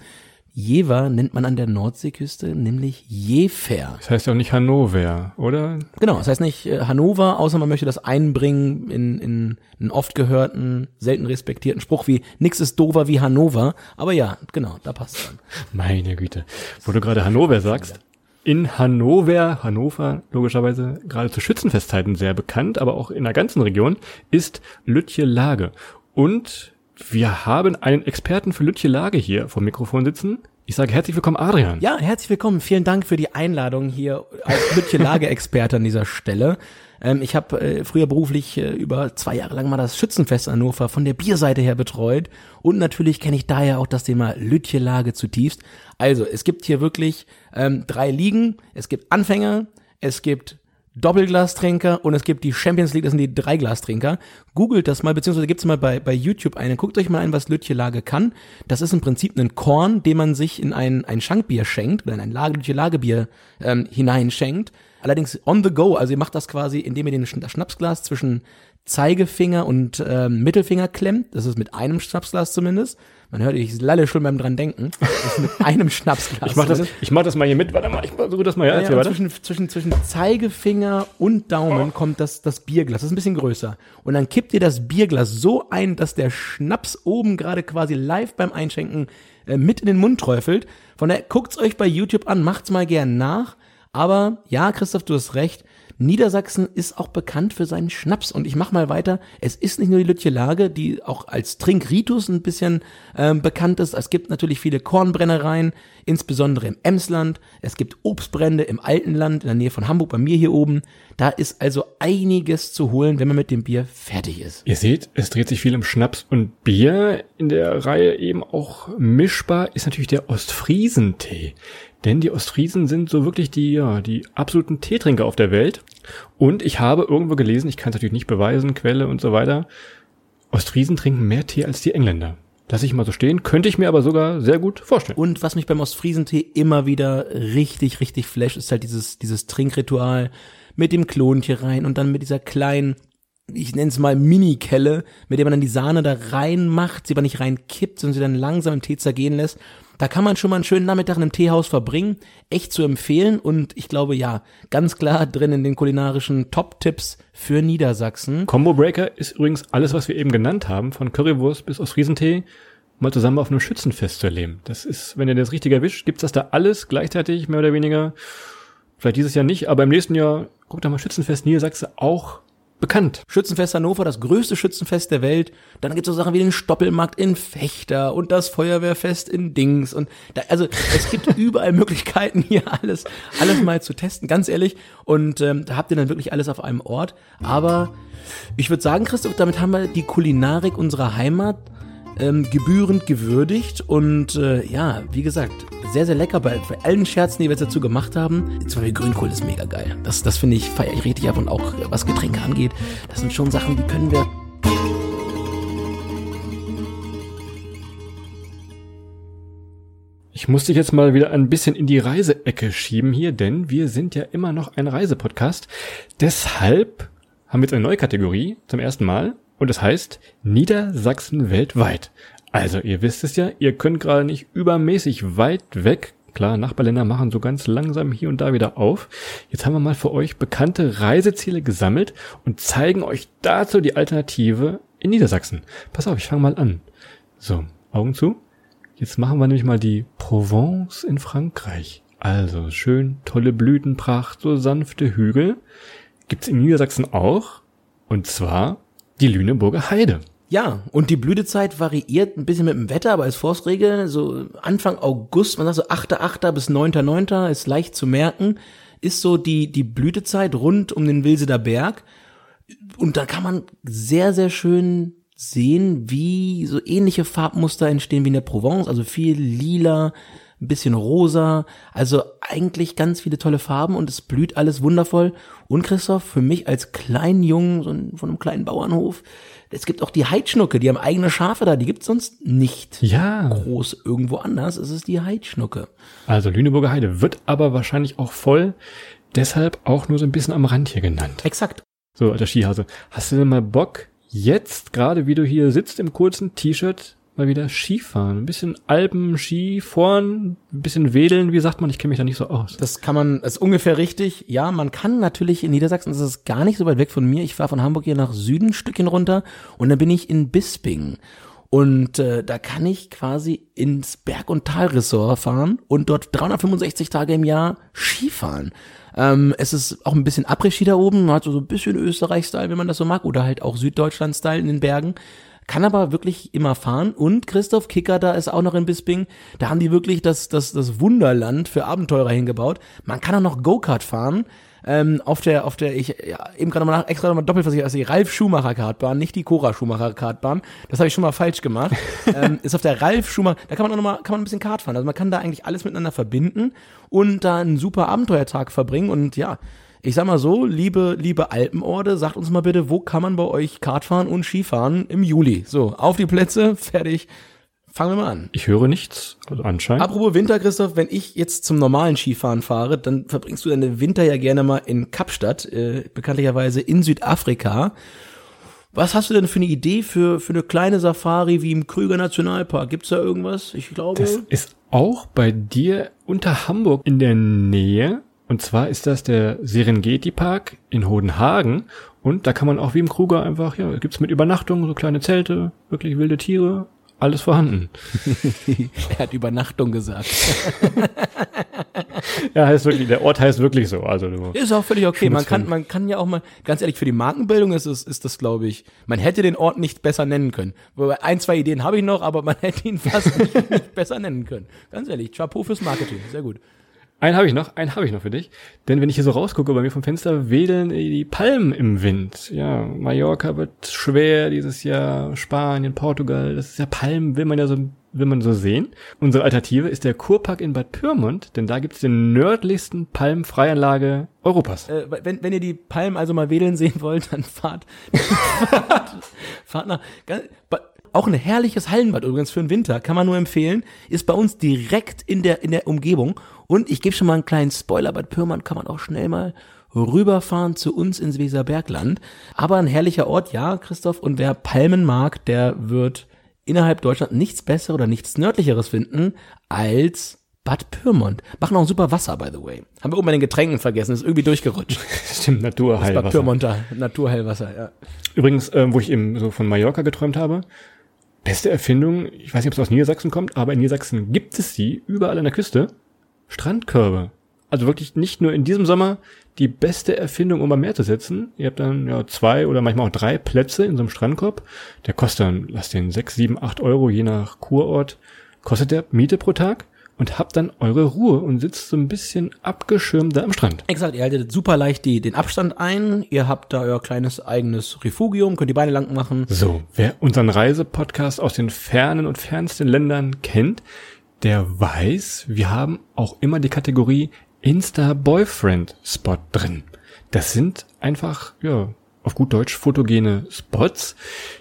Speaker 1: Jever nennt man an der Nordseeküste nämlich Jefer.
Speaker 2: Das heißt ja auch nicht Hannover, oder?
Speaker 1: Genau, das heißt nicht äh, Hannover, außer man möchte das einbringen in, in einen oft gehörten, selten respektierten Spruch wie nix ist dover wie Hannover. Aber ja, genau, da passt dann. <laughs>
Speaker 2: Meine Güte. Wo du gerade Hannover sagst. In Hannover, Hannover logischerweise gerade zu Schützenfestzeiten sehr bekannt, aber auch in der ganzen Region, ist Lütje Lage. Und wir haben einen Experten für Lütje Lage hier vom Mikrofon sitzen. Ich sage herzlich willkommen, Adrian.
Speaker 1: Ja, herzlich willkommen. Vielen Dank für die Einladung hier als Lütje Lageexperte an dieser Stelle. Ähm, ich habe äh, früher beruflich äh, über zwei Jahre lang mal das Schützenfest Hannover von der Bierseite her betreut. Und natürlich kenne ich daher auch das Thema Lütje Lage zutiefst. Also, es gibt hier wirklich ähm, drei Ligen. Es gibt Anfänger, es gibt Doppelglastrinker und es gibt die Champions League, das sind die Dreiglastrinker. Googelt das mal, beziehungsweise gibt's mal bei, bei YouTube eine. Guckt euch mal ein, was Lütje-Lage kann. Das ist im Prinzip ein Korn, den man sich in ein, ein Schankbier schenkt oder in ein Lage, Lütje-Lagebier ähm, hineinschenkt. Allerdings on the go, also ihr macht das quasi, indem ihr den das Schnapsglas zwischen Zeigefinger und ähm, Mittelfinger klemmt. Das ist mit einem Schnapsglas zumindest. Man hört, ich lalle schon beim dran denken. Ist mit <laughs> einem Schnapsglas.
Speaker 2: Ich mach das, ich mach das mal hier mit. Warte mal, ich versuche das mal. Ja,
Speaker 1: Ja, ja, zwischen, zwischen, zwischen Zeigefinger und Daumen kommt das, das Bierglas. Das ist ein bisschen größer. Und dann kippt ihr das Bierglas so ein, dass der Schnaps oben gerade quasi live beim Einschenken äh, mit in den Mund träufelt. Von daher guckt's euch bei YouTube an, macht's mal gern nach. Aber ja, Christoph, du hast recht. Niedersachsen ist auch bekannt für seinen Schnaps. Und ich mach mal weiter. Es ist nicht nur die Lütje Lage, die auch als Trinkritus ein bisschen ähm, bekannt ist. Es gibt natürlich viele Kornbrennereien, insbesondere im Emsland. Es gibt Obstbrände im Altenland, in der Nähe von Hamburg, bei mir hier oben. Da ist also einiges zu holen, wenn man mit dem Bier fertig ist.
Speaker 2: Ihr seht, es dreht sich viel um Schnaps und Bier. In der Reihe eben auch mischbar ist natürlich der Ostfriesentee. Denn die Ostfriesen sind so wirklich die, ja, die absoluten Teetrinker auf der Welt. Und ich habe irgendwo gelesen, ich kann es natürlich nicht beweisen, Quelle und so weiter, Ostfriesen trinken mehr Tee als die Engländer. Lass ich mal so stehen, könnte ich mir aber sogar sehr gut vorstellen.
Speaker 1: Und was mich beim Ostfriesentee immer wieder richtig, richtig flasht, ist halt dieses, dieses Trinkritual mit dem Klonchen rein und dann mit dieser kleinen, ich nenne es mal Mini-Kelle, mit der man dann die Sahne da reinmacht, sie aber nicht reinkippt, sondern sie dann langsam im Tee zergehen lässt. Da kann man schon mal einen schönen Nachmittag in einem Teehaus verbringen. Echt zu empfehlen und ich glaube, ja, ganz klar drin in den kulinarischen Top-Tipps für Niedersachsen.
Speaker 2: Combo Breaker ist übrigens alles, was wir eben genannt haben, von Currywurst bis Ostfriesentee, mal zusammen auf einem Schützenfest zu erleben. Das ist, wenn ihr das richtig erwischt, gibt's das da alles gleichzeitig, mehr oder weniger. Vielleicht dieses Jahr nicht, aber im nächsten Jahr, guckt da mal Schützenfest Niedersachsen auch bekannt.
Speaker 1: Schützenfest Hannover, das größte Schützenfest der Welt. Dann gibt's so Sachen wie den Stoppelmarkt in Fechter und das Feuerwehrfest in Dings und da, also es gibt <laughs> überall Möglichkeiten hier alles alles mal zu testen, ganz ehrlich. Und ähm, da habt ihr dann wirklich alles auf einem Ort. Aber ich würde sagen, Christoph, damit haben wir die Kulinarik unserer Heimat ähm, gebührend gewürdigt und äh, ja, wie gesagt, sehr, sehr lecker bei, bei allen Scherzen, die wir jetzt dazu gemacht haben. Zum Beispiel Grünkohl ist mega geil. Das, das finde ich, feiere ich richtig ab und auch was Getränke angeht, das sind schon Sachen, die können wir
Speaker 2: Ich muss dich jetzt mal wieder ein bisschen in die Reiseecke schieben hier, denn wir sind ja immer noch ein Reisepodcast. Deshalb haben wir jetzt eine neue Kategorie zum ersten Mal und das heißt Niedersachsen weltweit. Also ihr wisst es ja, ihr könnt gerade nicht übermäßig weit weg. Klar, Nachbarländer machen so ganz langsam hier und da wieder auf. Jetzt haben wir mal für euch bekannte Reiseziele gesammelt und zeigen euch dazu die Alternative in Niedersachsen. Pass auf, ich fange mal an. So, Augen zu. Jetzt machen wir nämlich mal die Provence in Frankreich. Also schön tolle Blütenpracht, so sanfte Hügel. Gibt's in Niedersachsen auch. Und zwar die Lüneburger Heide.
Speaker 1: Ja, und die Blütezeit variiert ein bisschen mit dem Wetter, aber als Forstregel so Anfang August, man sagt so 8.8. bis 9.9. ist leicht zu merken, ist so die, die Blütezeit rund um den Wilseder Berg. Und da kann man sehr, sehr schön sehen, wie so ähnliche Farbmuster entstehen wie in der Provence, also viel lila, ein bisschen rosa, also eigentlich ganz viele tolle Farben und es blüht alles wundervoll. Und Christoph, für mich als kleinen Jungen so ein, von einem kleinen Bauernhof, es gibt auch die Heidschnucke, die haben eigene Schafe da, die gibt's sonst nicht
Speaker 2: Ja.
Speaker 1: groß irgendwo anders. Es ist die Heidschnucke.
Speaker 2: Also Lüneburger Heide wird aber wahrscheinlich auch voll, deshalb auch nur so ein bisschen am Rand hier genannt.
Speaker 1: Exakt.
Speaker 2: So, alter Skihase, hast du denn mal Bock, jetzt gerade wie du hier sitzt im kurzen T-Shirt, mal wieder Skifahren? Ein bisschen Alpen, Ski, vorn, ein bisschen wedeln, wie sagt man? Ich kenne mich da nicht so aus.
Speaker 1: Das kann man, das ist ungefähr richtig. Ja, man kann natürlich in Niedersachsen, das ist gar nicht so weit weg von mir. Ich fahre von Hamburg hier nach Süden ein Stückchen runter und dann bin ich in Bisping. Und äh, da kann ich quasi ins Berg- und Talressort fahren und dort 365 Tage im Jahr Skifahren. Ähm, es ist auch ein bisschen Après-Ski da oben, hat so ein bisschen Österreich-Style, wenn man das so mag, oder halt auch Süddeutschland-Style in den Bergen. Kann aber wirklich immer fahren. Und Christoph Kicker da ist auch noch in Bisping. Da haben die wirklich das, das, das Wunderland für Abenteurer hingebaut. Man kann auch noch Go-Kart fahren. Ähm, auf der, auf der, ich, ja, eben gerade mal nach, extra nochmal doppelt versichert, also die Ralf Schumacher Kartbahn, nicht die Cora Schumacher Kartbahn. Das habe ich schon mal falsch gemacht. <laughs> ähm, ist auf der Ralf Schumacher, da kann man auch nochmal, kann man ein bisschen Kart fahren. Also man kann da eigentlich alles miteinander verbinden und da einen super Abenteuertag verbringen und ja, ich sag mal so, liebe, liebe Alpenorde, sagt uns mal bitte, wo kann man bei euch Kart fahren und Skifahren im Juli? So, auf die Plätze, <laughs> fertig. Fangen wir mal an.
Speaker 2: Ich höre nichts, also anscheinend.
Speaker 1: Apropos Winter, Christoph, wenn ich jetzt zum normalen Skifahren fahre, dann verbringst du deine Winter ja gerne mal in Kapstadt, äh, bekanntlicherweise in Südafrika. Was hast du denn für eine Idee für, für eine kleine Safari wie im Krüger Nationalpark? Gibt's da irgendwas? Ich glaube.
Speaker 2: Das ist auch bei dir unter Hamburg in der Nähe. Und zwar ist das der Serengeti Park in Hodenhagen. Und da kann man auch wie im Kruger einfach, ja, gibt's mit Übernachtung, so kleine Zelte, wirklich wilde Tiere, alles vorhanden. <laughs>
Speaker 1: er hat Übernachtung gesagt. <laughs>
Speaker 2: Ja, heißt wirklich, der Ort heißt wirklich so. Also
Speaker 1: Ist auch völlig okay. Man kann, man kann ja auch mal, ganz ehrlich, für die Markenbildung ist es, ist das, glaube ich, man hätte den Ort nicht besser nennen können. Wobei ein, zwei Ideen habe ich noch, aber man <laughs> hätte ihn fast nicht, nicht besser nennen können. Ganz ehrlich, Chapeau fürs Marketing. Sehr gut.
Speaker 2: Einen habe ich noch, einen habe ich noch für dich. Denn wenn ich hier so rausgucke bei mir vom Fenster, wedeln die Palmen im Wind. Ja, Mallorca wird schwer dieses Jahr, Spanien, Portugal, das ist ja Palmen, will man ja so, will man so sehen. Unsere Alternative ist der Kurpark in Bad Pyrmont, denn da gibt's den nördlichsten Palmenfreianlage Europas.
Speaker 1: Äh, wenn, wenn ihr die Palmen also mal wedeln sehen wollt, dann fahrt, <laughs> fahrt, fahrt nach, ganz, auch ein herrliches Hallenbad übrigens für den Winter, kann man nur empfehlen, ist bei uns direkt in der, in der Umgebung. Und ich gebe schon mal einen kleinen Spoiler, Bad Pyrmont kann man auch schnell mal rüberfahren zu uns ins Weserbergland. Aber ein herrlicher Ort, ja, Christoph. Und wer Palmen mag, der wird innerhalb Deutschland nichts Besseres oder nichts Nördlicheres finden als Bad Pyrmont. Machen auch super Wasser, by the way. Haben wir oben bei den Getränken vergessen, ist irgendwie durchgerutscht. <laughs>
Speaker 2: Stimmt,
Speaker 1: Das Bad
Speaker 2: Naturheilwasser.
Speaker 1: Pyrmonter, Naturheilwasser, ja.
Speaker 2: Übrigens, ähm, wo ich eben so von Mallorca geträumt habe, beste Erfindung, ich weiß nicht, ob es aus Niedersachsen kommt, aber in Niedersachsen gibt es sie überall an der Küste, Strandkörbe. Also wirklich nicht nur in diesem Sommer die beste Erfindung, um am Meer zu sitzen. Ihr habt dann ja zwei oder manchmal auch drei Plätze in so einem Strandkorb. Der kostet dann, lasst den sechs, sieben, acht Euro, je nach Kurort, kostet der Miete pro Tag und habt dann eure Ruhe und sitzt so ein bisschen abgeschirmt da am Strand.
Speaker 1: Exakt, ihr haltet super leicht die, den Abstand ein, ihr habt da euer kleines eigenes Refugium, könnt die Beine lang machen.
Speaker 2: So, wer unseren Reisepodcast aus den fernen und fernsten Ländern kennt, der weiß, wir haben auch immer die Kategorie Insta-Boyfriend-Spot drin. Das sind einfach, ja, auf gut Deutsch fotogene Spots,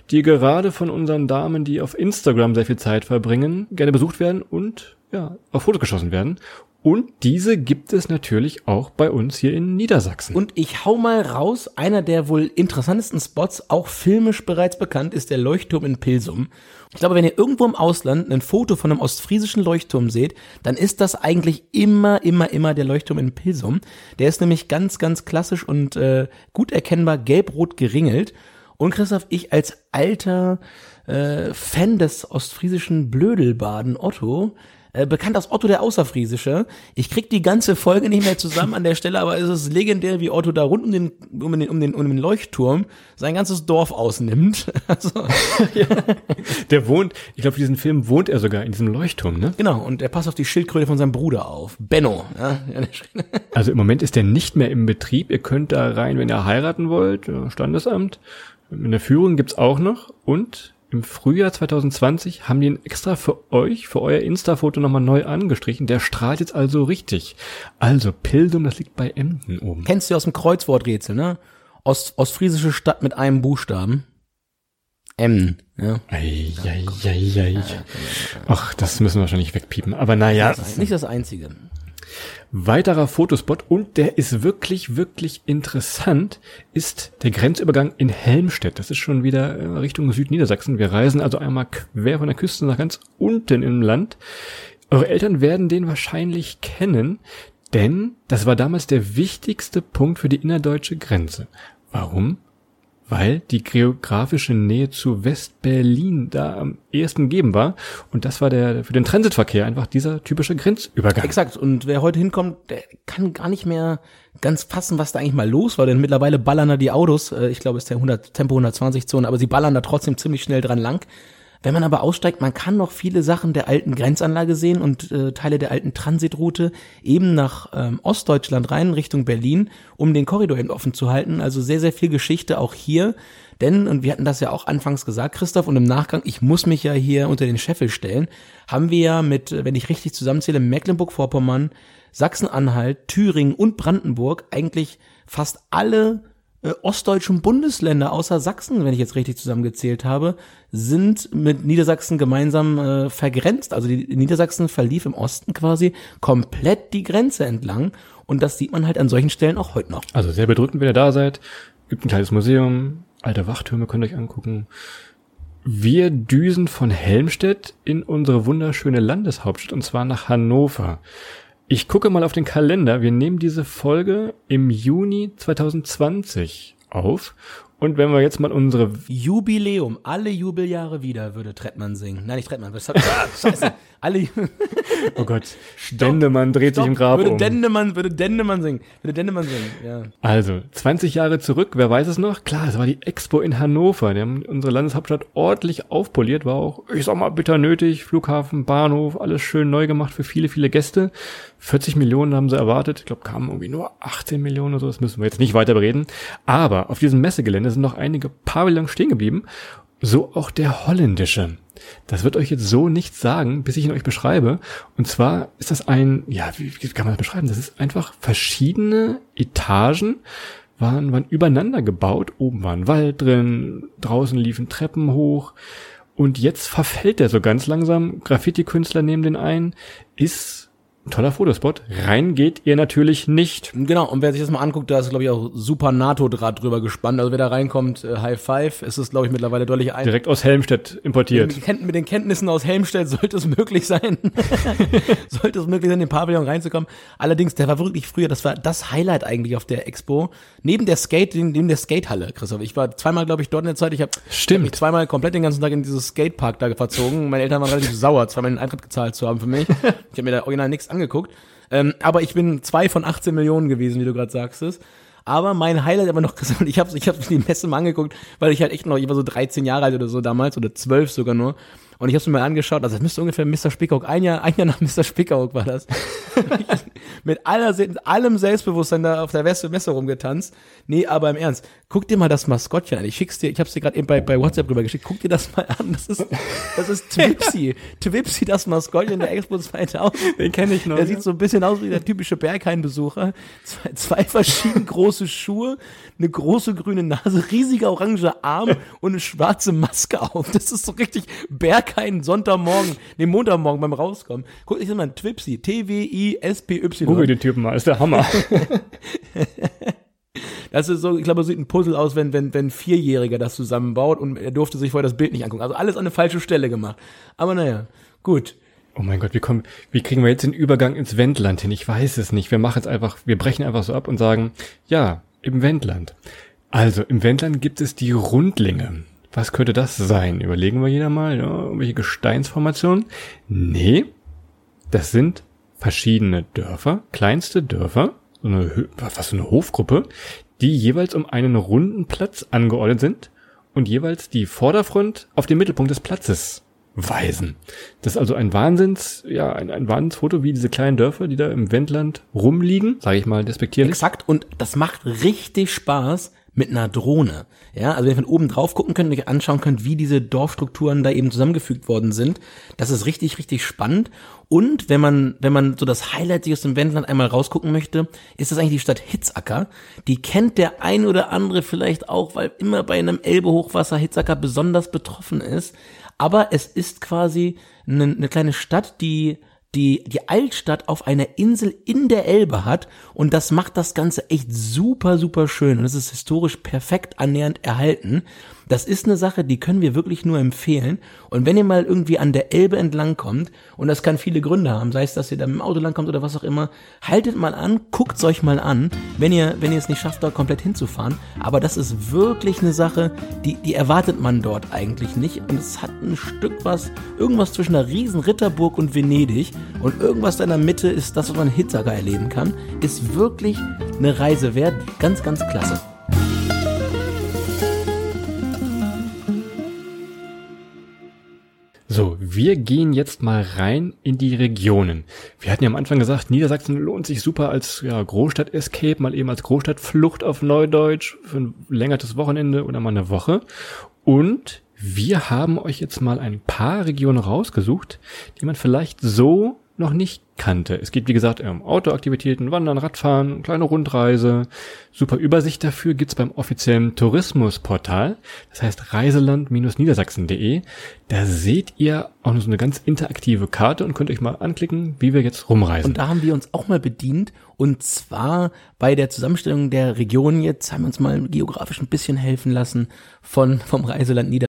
Speaker 2: die gerade von unseren Damen, die auf Instagram sehr viel Zeit verbringen, gerne besucht werden und ja, auf Fotos geschossen werden. Und diese gibt es natürlich auch bei uns hier in Niedersachsen.
Speaker 1: Und ich hau mal raus, einer der wohl interessantesten Spots, auch filmisch bereits bekannt, ist der Leuchtturm in Pilsum. Ich glaube, wenn ihr irgendwo im Ausland ein Foto von einem ostfriesischen Leuchtturm seht, dann ist das eigentlich immer, immer, immer der Leuchtturm in Pilsum. Der ist nämlich ganz, ganz klassisch und äh, gut erkennbar gelb-rot geringelt. Und Christoph, ich als alter äh, Fan des ostfriesischen Blödelbaden Otto, äh, bekannt als Otto der Außerfriesische. Ich krieg die ganze Folge nicht mehr zusammen an der Stelle, aber es ist legendär, wie Otto da rund um den, um den, um den, um den Leuchtturm sein ganzes Dorf ausnimmt. <laughs> Also,
Speaker 2: ja. Der wohnt, ich glaube, für diesen Film wohnt er sogar in diesem Leuchtturm, ne?
Speaker 1: Genau, und er passt auf die Schildkröte von seinem Bruder auf. Benno. Ja? <laughs>
Speaker 2: Also im Moment ist der nicht mehr im Betrieb. Ihr könnt da rein, wenn ihr heiraten wollt, Standesamt. In der Führung gibt's auch noch und im Frühjahr 2020 haben die ihn extra für euch, für euer Insta-Foto nochmal neu angestrichen. Der strahlt jetzt also richtig. Also Pildum, das liegt bei Emden oben.
Speaker 1: Kennst du aus dem Kreuzworträtsel, ne? Ost, ostfriesische Stadt mit einem Buchstaben. Emden, ja.
Speaker 2: Ei, ei, ei, ei. Ach, das müssen wir wahrscheinlich wegpiepen. Aber naja.
Speaker 1: Nicht das Einzige.
Speaker 2: Weiterer Fotospot und der ist wirklich, wirklich interessant, ist der Grenzübergang in Helmstedt. Das ist schon wieder äh, Richtung Südniedersachsen. Wir reisen also einmal quer von der Küste nach ganz unten im Land. Eure Eltern werden den wahrscheinlich kennen, denn das war damals der wichtigste Punkt für die innerdeutsche Grenze. Warum? Weil die geografische Nähe zu West-Berlin da am ehesten gegeben war. Und das war der für den Transitverkehr einfach dieser typische Grenzübergang.
Speaker 1: Exakt. Und wer heute hinkommt, der kann gar nicht mehr ganz fassen, was da eigentlich mal los war. Denn mittlerweile ballern da die Autos. Äh, ich glaube, es ist der 100, Tempo 120 Zone, aber sie ballern da trotzdem ziemlich schnell dran lang. Wenn man aber aussteigt, man kann noch viele Sachen der alten Grenzanlage sehen und äh, Teile der alten Transitroute eben nach ähm, Ostdeutschland rein, Richtung Berlin, um den Korridor eben offen zu halten. Also sehr, sehr viel Geschichte auch hier. Denn, und wir hatten das ja auch anfangs gesagt, Christoph, und im Nachgang, ich muss mich ja hier unter den Scheffel stellen, haben wir ja mit, wenn ich richtig zusammenzähle, Mecklenburg-Vorpommern, Sachsen-Anhalt, Thüringen und Brandenburg eigentlich fast alle äh, ostdeutschen Bundesländer außer Sachsen, wenn ich jetzt richtig zusammengezählt habe, sind mit Niedersachsen gemeinsam äh, vergrenzt. Also die Niedersachsen verlief im Osten quasi komplett die Grenze entlang. Und das sieht man halt an solchen Stellen auch heute noch.
Speaker 2: Also sehr bedrückend, wenn ihr da seid. Gibt ein kleines Museum, alte Wachtürme könnt ihr euch angucken. Wir düsen von Helmstedt in unsere wunderschöne Landeshauptstadt und zwar nach Hannover. Ich gucke mal auf den Kalender. Wir nehmen diese Folge im Juni 2020 auf. Und wenn wir jetzt mal unsere
Speaker 1: Jubiläum, alle Jubeljahre wieder, würde Trettmann singen. Nein, nicht Trettmann, was hat, <laughs> scheiße. Alle, <laughs>
Speaker 2: oh Gott, Dendemann dreht Stopp. sich im Grab
Speaker 1: würde
Speaker 2: um.
Speaker 1: Dendemann, würde Dendemann singen, würde Dendemann singen, ja.
Speaker 2: Also, 20 Jahre zurück, wer weiß es noch? Klar, es war die Expo in Hannover. Die haben unsere Landeshauptstadt ordentlich aufpoliert, war auch, ich sag mal, bitter nötig. Flughafen, Bahnhof, alles schön neu gemacht für viele, viele Gäste. 40 Millionen haben sie erwartet. Ich glaube, kamen irgendwie nur 18 Millionen oder so. Das müssen wir jetzt nicht weiter bereden. Aber auf diesem Messegelände sind noch einige Pavillons stehen geblieben. So auch der holländische. Das wird euch jetzt so nichts sagen, bis ich ihn euch beschreibe. Und zwar ist das ein, ja, wie, kann man das beschreiben? Das ist einfach verschiedene Etagen waren, waren übereinander gebaut. Oben war ein Wald drin, draußen liefen Treppen hoch. Und jetzt verfällt der so ganz langsam. Graffiti-Künstler nehmen den ein. Ist toller Fotospot. Rein geht ihr natürlich nicht.
Speaker 1: Genau, und wer sich das mal anguckt, da ist, glaube ich, auch super NATO-Draht drüber gespannt. Also wer da reinkommt, äh, High Five, ist es, glaube ich, mittlerweile deutlich
Speaker 2: ein. Direkt aus Helmstedt importiert.
Speaker 1: Mit, mit den Kenntnissen aus Helmstedt <laughs> sollte es möglich sein, <laughs> sollte es möglich sein, in den Pavillon reinzukommen. Allerdings, der war wirklich früher, das war das Highlight eigentlich auf der Expo. Neben der Skate, neben der Skatehalle, Christoph. Ich war zweimal, glaube ich, dort in der Zeit. Ich habe hab mich zweimal komplett den ganzen Tag in dieses Skatepark da verzogen. Meine Eltern waren relativ sauer, zweimal den Eintritt gezahlt zu haben für mich. Ich habe mir da original nichts angeguckt. Ähm, aber ich bin zwei von 18 Millionen gewesen, wie du gerade sagst. Aber mein Highlight aber noch <laughs> gesagt, ich habe ich hab die Messe mal angeguckt, weil ich halt echt noch, ich war so 13 Jahre alt oder so damals oder 12 sogar nur. Und ich habe es mir mal angeschaut, also das müsste ungefähr Mr. Spickock, ein Jahr, ein Jahr nach Mr. Spickock war das. <laughs> mit, aller, mit allem Selbstbewusstsein da auf der Weste Messe rumgetanzt. Nee, aber im Ernst, guck dir mal das Maskottchen an. Ich schick's dir, ich hab's dir gerade eben bei, bei WhatsApp rüber geschickt. Guck dir das mal an. Das ist, das ist <laughs> Twipsy. Twipsy, das Maskottchen der Expo 2000.
Speaker 2: Den kenne ich noch.
Speaker 1: Der
Speaker 2: ja.
Speaker 1: sieht so ein bisschen aus wie der typische Berghain-Besucher. Zwei, zwei verschieden große Schuhe, eine große grüne Nase, riesiger oranger Arm und eine schwarze Maske auf. Das ist so richtig Berghain Sonntagmorgen, nee, Montagmorgen beim Rauskommen. Guck, ich mal, Twipsy, T-W-I-S-P-Y.
Speaker 2: Google den Typen mal, ist der Hammer. <laughs>
Speaker 1: Das ist so, ich glaube, so sieht ein Puzzle aus, wenn, wenn, wenn ein Vierjähriger das zusammenbaut und er durfte sich vorher das Bild nicht angucken. Also alles an eine falsche Stelle gemacht. Aber naja, gut.
Speaker 2: Oh mein Gott, wie, kommen, wie kriegen wir jetzt den Übergang ins Wendland hin? Ich weiß es nicht. Wir machen es einfach, wir brechen einfach so ab und sagen, ja, im Wendland. Also, im Wendland gibt es die Rundlinge. Was könnte das sein? Überlegen wir jeder mal, ja, irgendwelche Gesteinsformationen? Nee, das sind verschiedene Dörfer, kleinste Dörfer, so eine, was so eine Hofgruppe, die jeweils um einen runden Platz angeordnet sind und jeweils die Vorderfront auf den Mittelpunkt des Platzes weisen. Das ist also ein Wahnsinns, ja, ein, ein Wahnsinnsfoto, wie diese kleinen Dörfer, die da im Wendland rumliegen, sage ich mal despektierlich.
Speaker 1: Exakt. Und das macht richtig Spaß mit einer Drohne. Ja, also wenn ihr von oben drauf gucken könnt und euch anschauen könnt, wie diese Dorfstrukturen da eben zusammengefügt worden sind, das ist richtig, richtig spannend. Und wenn man, wenn man so das Highlight sich aus dem Wendland einmal rausgucken möchte, ist das eigentlich die Stadt Hitzacker. Die kennt der ein oder andere vielleicht auch, weil immer bei einem Elbe-Hochwasser Hitzacker besonders betroffen ist. Aber es ist quasi eine, eine kleine Stadt, die die die Altstadt auf einer Insel in der Elbe hat und das macht das Ganze echt super, super schön und es ist historisch perfekt annähernd erhalten. Das ist eine Sache, die können wir wirklich nur empfehlen. Und wenn ihr mal irgendwie an der Elbe entlang kommt, und das kann viele Gründe haben, sei es, dass ihr da mit dem Auto lang kommt oder was auch immer, haltet mal an, guckt's euch mal an, wenn ihr, wenn ihr es nicht schafft, da komplett hinzufahren. Aber das ist wirklich eine Sache, die, die erwartet man dort eigentlich nicht. Und es hat ein Stück was, irgendwas zwischen einer riesen Ritterburg und Venedig. Und irgendwas da in der Mitte ist das, was man in Hitzacker erleben kann. Ist wirklich eine Reise wert. Ganz, ganz klasse.
Speaker 2: So, wir gehen jetzt mal rein in die Regionen. Wir hatten ja am Anfang gesagt, Niedersachsen lohnt sich super als ja, Großstadt-Escape, mal eben als Großstadtflucht auf Neudeutsch für ein längeres Wochenende oder mal eine Woche. Und wir haben euch jetzt mal ein paar Regionen rausgesucht, die man vielleicht so noch nicht kannte. Es geht, wie gesagt, um Outdoor-Aktivitäten, Wandern, Radfahren, kleine Rundreise. Super Übersicht dafür gibt's beim offiziellen Tourismusportal. Das heißt reiseland-niedersachsen.de. Da seht ihr auch noch so eine ganz interaktive Karte und könnt euch mal anklicken, wie wir jetzt rumreisen.
Speaker 1: Und da haben wir uns auch mal bedient. Und zwar bei der Zusammenstellung der Regionen jetzt haben wir uns mal geografisch ein bisschen helfen lassen von, vom Reiseland Niedersachsen.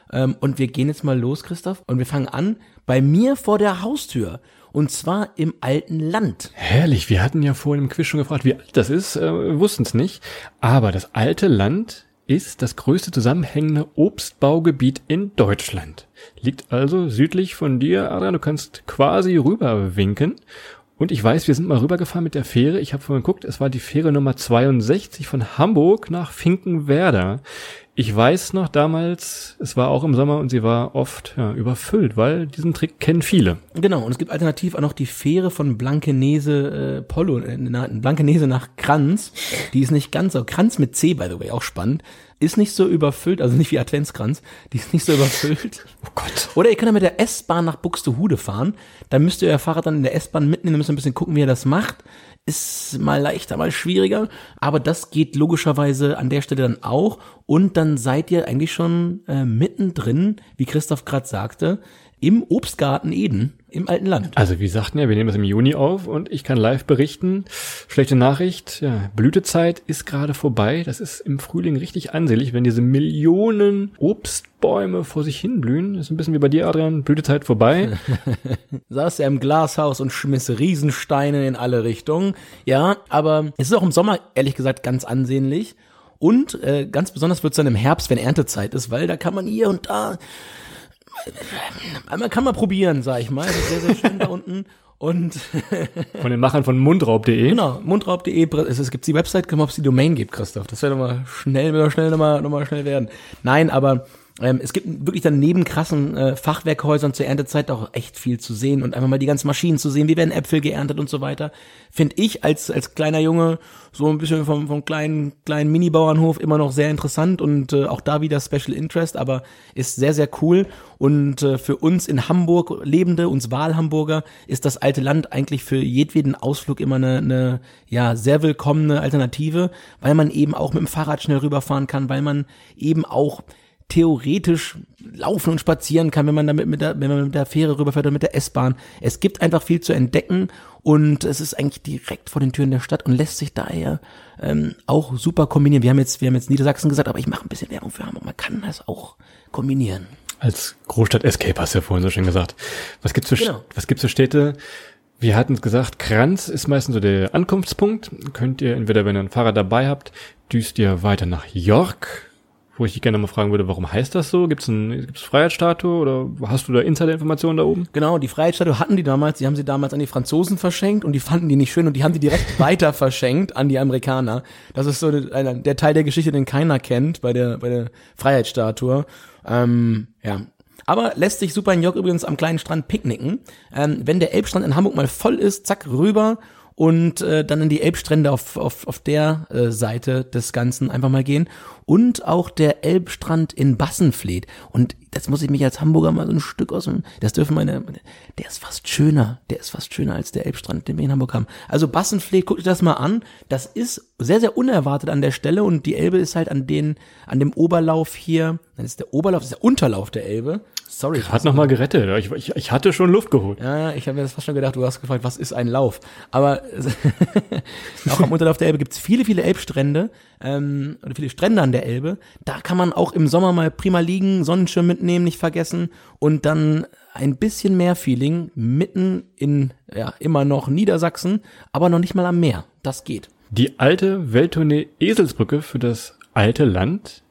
Speaker 1: Ähm, und wir gehen jetzt mal los, Christoph. Und wir fangen an bei mir vor der Haustür. Und zwar im alten Land.
Speaker 2: Herrlich, wir hatten ja vorhin im Quiz schon gefragt, wie alt das ist, äh, wussten es nicht. Aber das alte Land ist das größte zusammenhängende Obstbaugebiet in Deutschland. Liegt also südlich von dir, Adrian, du kannst quasi rüber winken. Und ich weiß, wir sind mal rübergefahren mit der Fähre. Ich habe vorhin geguckt, es war die Fähre Nummer 62 von Hamburg nach Finkenwerder. Ich weiß noch damals, es war auch im Sommer und sie war oft ja, überfüllt, weil diesen Trick kennen viele.
Speaker 1: Genau, und es gibt alternativ auch noch die Fähre von Blankenese äh, Polo, äh, Blankenese nach Kranz. Die ist nicht ganz so, Kranz mit C, by the way, auch spannend. Ist nicht so überfüllt, also nicht wie Adventskranz, die ist nicht so überfüllt. <laughs>
Speaker 2: Oh Gott.
Speaker 1: Oder ihr könnt ja mit der S-Bahn nach Buxtehude fahren. Da müsst ihr euer Fahrrad dann in der S-Bahn mitnehmen, müsst ihr ein bisschen gucken, wie ihr das macht. Ist mal leichter, mal schwieriger. Aber das geht logischerweise an der Stelle dann auch. Und dann seid ihr eigentlich schon äh, mittendrin, wie Christoph gerade sagte, im Obstgarten Eden im alten Land.
Speaker 2: Also wie sagten ja, wir nehmen das im Juni auf und ich kann live berichten. Schlechte Nachricht, ja, Blütezeit ist gerade vorbei. Das ist im Frühling richtig ansehnlich, wenn diese Millionen Obstbäume vor sich hin blühen. Das ist ein bisschen wie bei dir, Adrian. Blütezeit vorbei. <laughs>
Speaker 1: Saß er im Glashaus und schmiss Riesensteine in alle Richtungen. Ja, aber es ist auch im Sommer, ehrlich gesagt, ganz ansehnlich. Und äh, ganz besonders wird es dann im Herbst, wenn Erntezeit ist, weil da kann man hier und da man kann mal probieren, sag ich mal. Das ist sehr, sehr schön da unten. Und <laughs>
Speaker 2: von den Machern von mundraub.de.
Speaker 1: Genau, mundraub.de. Es, gibt die Website, ob es die Domain gibt, Christoph. Das wäre nochmal schnell, schnell nochmal, nochmal schnell werden. Nein, aber ähm, es gibt wirklich dann neben krassen äh, Fachwerkhäusern zur Erntezeit auch echt viel zu sehen und einfach mal die ganzen Maschinen zu sehen, wie werden Äpfel geerntet und so weiter. Finde ich als, als kleiner Junge so ein bisschen vom, vom kleinen, kleinen Mini-Bauernhof immer noch sehr interessant und äh, auch da wieder Special Interest, aber ist sehr, sehr cool. Und äh, für uns in Hamburg Lebende, uns Wahlhamburger, ist das alte Land eigentlich für jedweden Ausflug immer eine, eine ja, sehr willkommene Alternative, weil man eben auch mit dem Fahrrad schnell rüberfahren kann, weil man eben auch theoretisch laufen und spazieren kann, wenn man damit mit der, wenn man mit der Fähre rüberfährt oder mit der S-Bahn. Es gibt einfach viel zu entdecken und es ist eigentlich direkt vor den Türen der Stadt und lässt sich daher ähm, auch super kombinieren. Wir haben jetzt, wir haben jetzt Niedersachsen gesagt, aber ich mache ein bisschen Werbung für Hamburg. Man kann das auch kombinieren.
Speaker 2: Als Großstadt Escape hast du ja vorhin so schön gesagt. Was gibt's für, genau. was gibt's für Städte? Wir hatten gesagt, Kranz ist meistens so der Ankunftspunkt. Könnt ihr entweder, wenn ihr ein Fahrrad dabei habt, düst ihr weiter nach York wo ich dich gerne mal fragen würde, warum heißt das so? Gibt es ein, gibt's Freiheitsstatue oder hast du da Insider-Informationen da oben?
Speaker 1: Genau, die Freiheitsstatue hatten die damals, die haben sie damals an die Franzosen verschenkt und die fanden die nicht schön und die haben die direkt <laughs> weiter verschenkt an die Amerikaner. Das ist so der, der Teil der Geschichte, den keiner kennt bei der, bei der Freiheitsstatue. Ähm, ja, aber lässt sich super in York übrigens am kleinen Strand picknicken. Ähm, wenn der Elbstrand in Hamburg mal voll ist, zack, rüber und äh, dann in die Elbstrände auf, auf, auf der äh, Seite des Ganzen einfach mal gehen. Und auch der Elbstrand in Bassenfleet. Und das muss ich mich als Hamburger mal so ein Stück aus dem, das dürfen meine, der ist fast schöner, der ist fast schöner als der Elbstrand, den wir in Hamburg haben. Also Bassenfleet, guckt euch das mal an. Das ist sehr, sehr unerwartet an der Stelle und die Elbe ist halt an den, an dem Oberlauf hier, dann ist der Oberlauf, das ist der Unterlauf der Elbe
Speaker 2: Sorry. Hat noch mal gerettet. Ich, ich, ich hatte schon Luft geholt.
Speaker 1: Ja, ich habe mir das fast schon gedacht, du hast gefragt, was ist ein Lauf? Aber <laughs> auch am Unterlauf der Elbe gibt's viele, viele Elbstrände ähm, oder viele Strände an der Elbe. Da kann man auch im Sommer mal prima liegen, Sonnenschirm mitnehmen, nicht vergessen und dann ein bisschen mehr Feeling mitten in ja immer noch Niedersachsen, aber noch nicht mal am Meer. Das geht.
Speaker 2: Die alte Welttournee Eselsbrücke für das alte Land.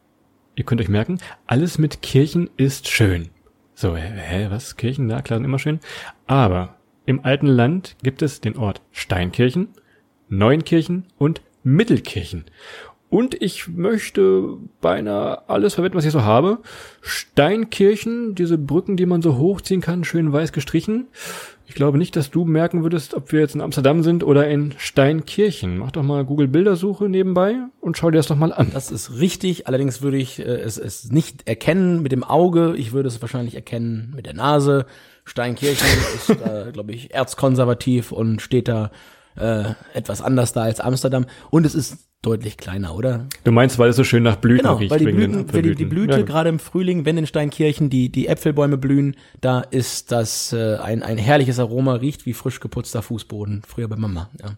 Speaker 2: Ihr könnt euch merken, alles mit Kirchen ist schön. So, hä, was? Kirchen? Na klar, sind immer schön. Aber im alten Land gibt es den Ort Steinkirchen, Neunkirchen und Mittelkirchen. Und ich möchte beinahe alles verwenden, was ich so habe. Steinkirchen, diese Brücken, die man so hochziehen kann, schön weiß gestrichen. Ich glaube nicht, dass du merken würdest, ob wir jetzt in Amsterdam sind oder in Steinkirchen. Mach doch mal Google Bildersuche nebenbei und schau dir das doch mal an.
Speaker 1: Das ist richtig. Allerdings würde ich äh, es, es nicht erkennen mit dem Auge. Ich würde es wahrscheinlich erkennen mit der Nase. Steinkirchen <laughs> ist, äh, glaube ich, erzkonservativ und steht da äh, etwas anders da als Amsterdam. Und es ist deutlich kleiner, oder?
Speaker 2: Du meinst, weil es so schön nach Blüten
Speaker 1: genau, riecht? Weil die, Blüten, weil die, die Blüte, ja. gerade im Frühling, wenn in Steinkirchen die, die Äpfelbäume blühen, da ist das äh, ein, ein herrliches Aroma, riecht wie frisch geputzter Fußboden, früher bei Mama, ja.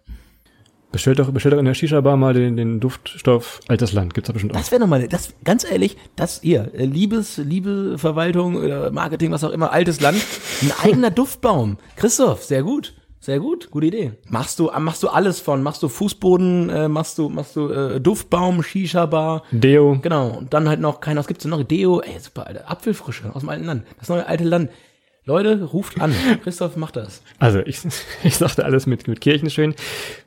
Speaker 2: Bestellt doch, bestellt doch in der Shisha-Bar mal den, den Duftstoff Altes Land. Gibt's da bestimmt auch.
Speaker 1: Das wäre nochmal, das, ganz ehrlich, das hier, äh, Liebes, Liebe, Verwaltung oder Marketing, was auch immer, Altes Land, ein eigener <laughs> Duftbaum. Christoph, sehr gut. Sehr gut, gute Idee. Machst du, machst du alles von, machst du Fußboden, äh, machst du, machst du äh, Duftbaum, Shisha-Bar.
Speaker 2: Deo.
Speaker 1: Genau. Und dann halt noch, kein, was gibt's denn noch? Deo, ey, super, Alter. Apfelfrische aus dem alten Land. Das neue alte Land. Leute, ruft an. <laughs> Christoph macht das.
Speaker 2: Also ich, <laughs> ich sagte alles mit, mit Kirchen schön.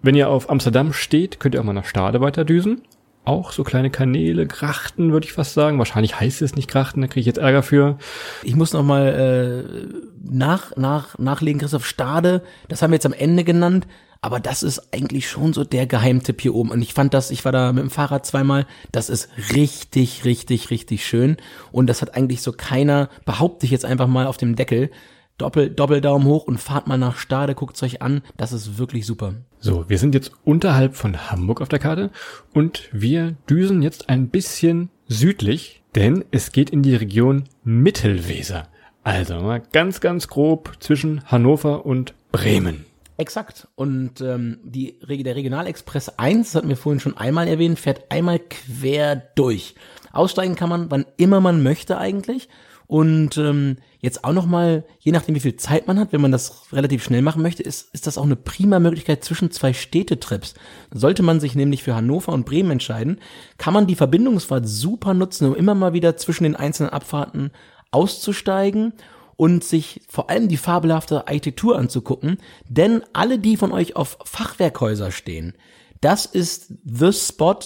Speaker 2: Wenn ihr auf Amsterdam steht, könnt ihr auch mal nach Stade weiterdüsen auch so kleine Kanäle, Grachten, würde ich fast sagen. Wahrscheinlich heißt es nicht Grachten, da kriege ich jetzt Ärger für.
Speaker 1: Ich muss noch mal äh, nach, nach, nachlegen, Christoph Stade, das haben wir jetzt am Ende genannt, aber das ist eigentlich schon so der Geheimtipp hier oben. Und ich fand das, ich war da mit dem Fahrrad zweimal, das ist richtig, richtig, richtig schön. Und das hat eigentlich so keiner, behaupte ich jetzt einfach mal auf dem Deckel, Doppel, Doppeldaumen hoch und fahrt mal nach Stade, guckt's euch an. Das ist wirklich super.
Speaker 2: So, wir sind jetzt unterhalb von Hamburg auf der Karte und wir düsen jetzt ein bisschen südlich, denn es geht in die Region Mittelweser. Also ganz, ganz grob zwischen Hannover und Bremen.
Speaker 1: Exakt. Und ähm, die, der Regionalexpress 1, das hatten wir vorhin schon einmal erwähnt, fährt einmal quer durch. Aussteigen kann man, wann immer man möchte eigentlich. Und ähm, jetzt auch nochmal, je nachdem wie viel Zeit man hat, wenn man das relativ schnell machen möchte, ist, ist das auch eine prima Möglichkeit zwischen zwei Städtetrips. Sollte man sich nämlich für Hannover und Bremen entscheiden, kann man die Verbindungsfahrt super nutzen, um immer mal wieder zwischen den einzelnen Abfahrten auszusteigen und sich vor allem die fabelhafte Architektur anzugucken, denn alle, die von euch auf Fachwerkhäuser stehen, das ist the spot,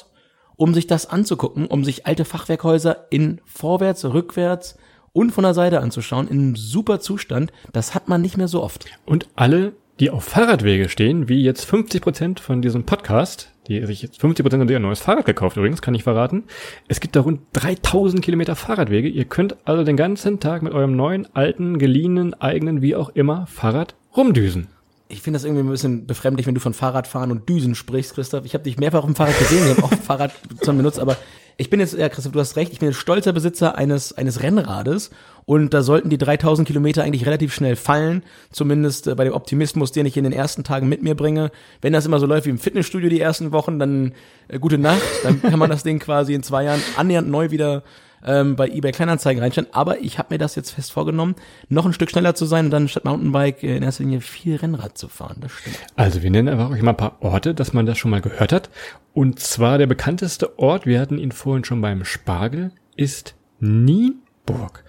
Speaker 1: um sich das anzugucken, um sich alte Fachwerkhäuser in vorwärts, rückwärts und von der Seite anzuschauen, in einem super Zustand. Das hat man nicht mehr so oft.
Speaker 2: Und alle, die auf Fahrradwege stehen, wie jetzt 50 Prozent von diesem Podcast, die sich jetzt 50 Prozent haben ihr neues Fahrrad gekauft übrigens, kann ich verraten. Es gibt da rund 3000 Kilometer Fahrradwege. Ihr könnt also den ganzen Tag mit eurem neuen, alten, geliehenen, eigenen, wie auch immer, Fahrrad rumdüsen.
Speaker 1: Ich finde das irgendwie ein bisschen befremdlich, wenn du von Fahrradfahren und Düsen sprichst, Christoph. Ich habe dich mehrfach auf dem Fahrrad gesehen, ich habe auch Fahrrad benutzt, aber ich bin jetzt, ja Christoph, du hast recht, ich bin jetzt stolzer Besitzer eines, eines Rennrades. Und da sollten die 3000 Kilometer eigentlich relativ schnell fallen, zumindest äh, bei dem Optimismus, den ich in den ersten Tagen mit mir bringe. Wenn das immer so läuft wie im Fitnessstudio die ersten Wochen, dann äh, gute Nacht, dann kann man das Ding quasi in zwei Jahren annähernd neu wieder ähm, bei eBay Kleinanzeigen reinstellen. Aber ich habe mir das jetzt fest vorgenommen, noch ein Stück schneller zu sein und dann statt Mountainbike äh, in erster Linie viel Rennrad zu fahren. Das stimmt.
Speaker 2: Also wir nennen einfach euch mal ein paar Orte, dass man das schon mal gehört hat. Und zwar der bekannteste Ort, wir hatten ihn vorhin schon beim Spargel, ist Nienburg.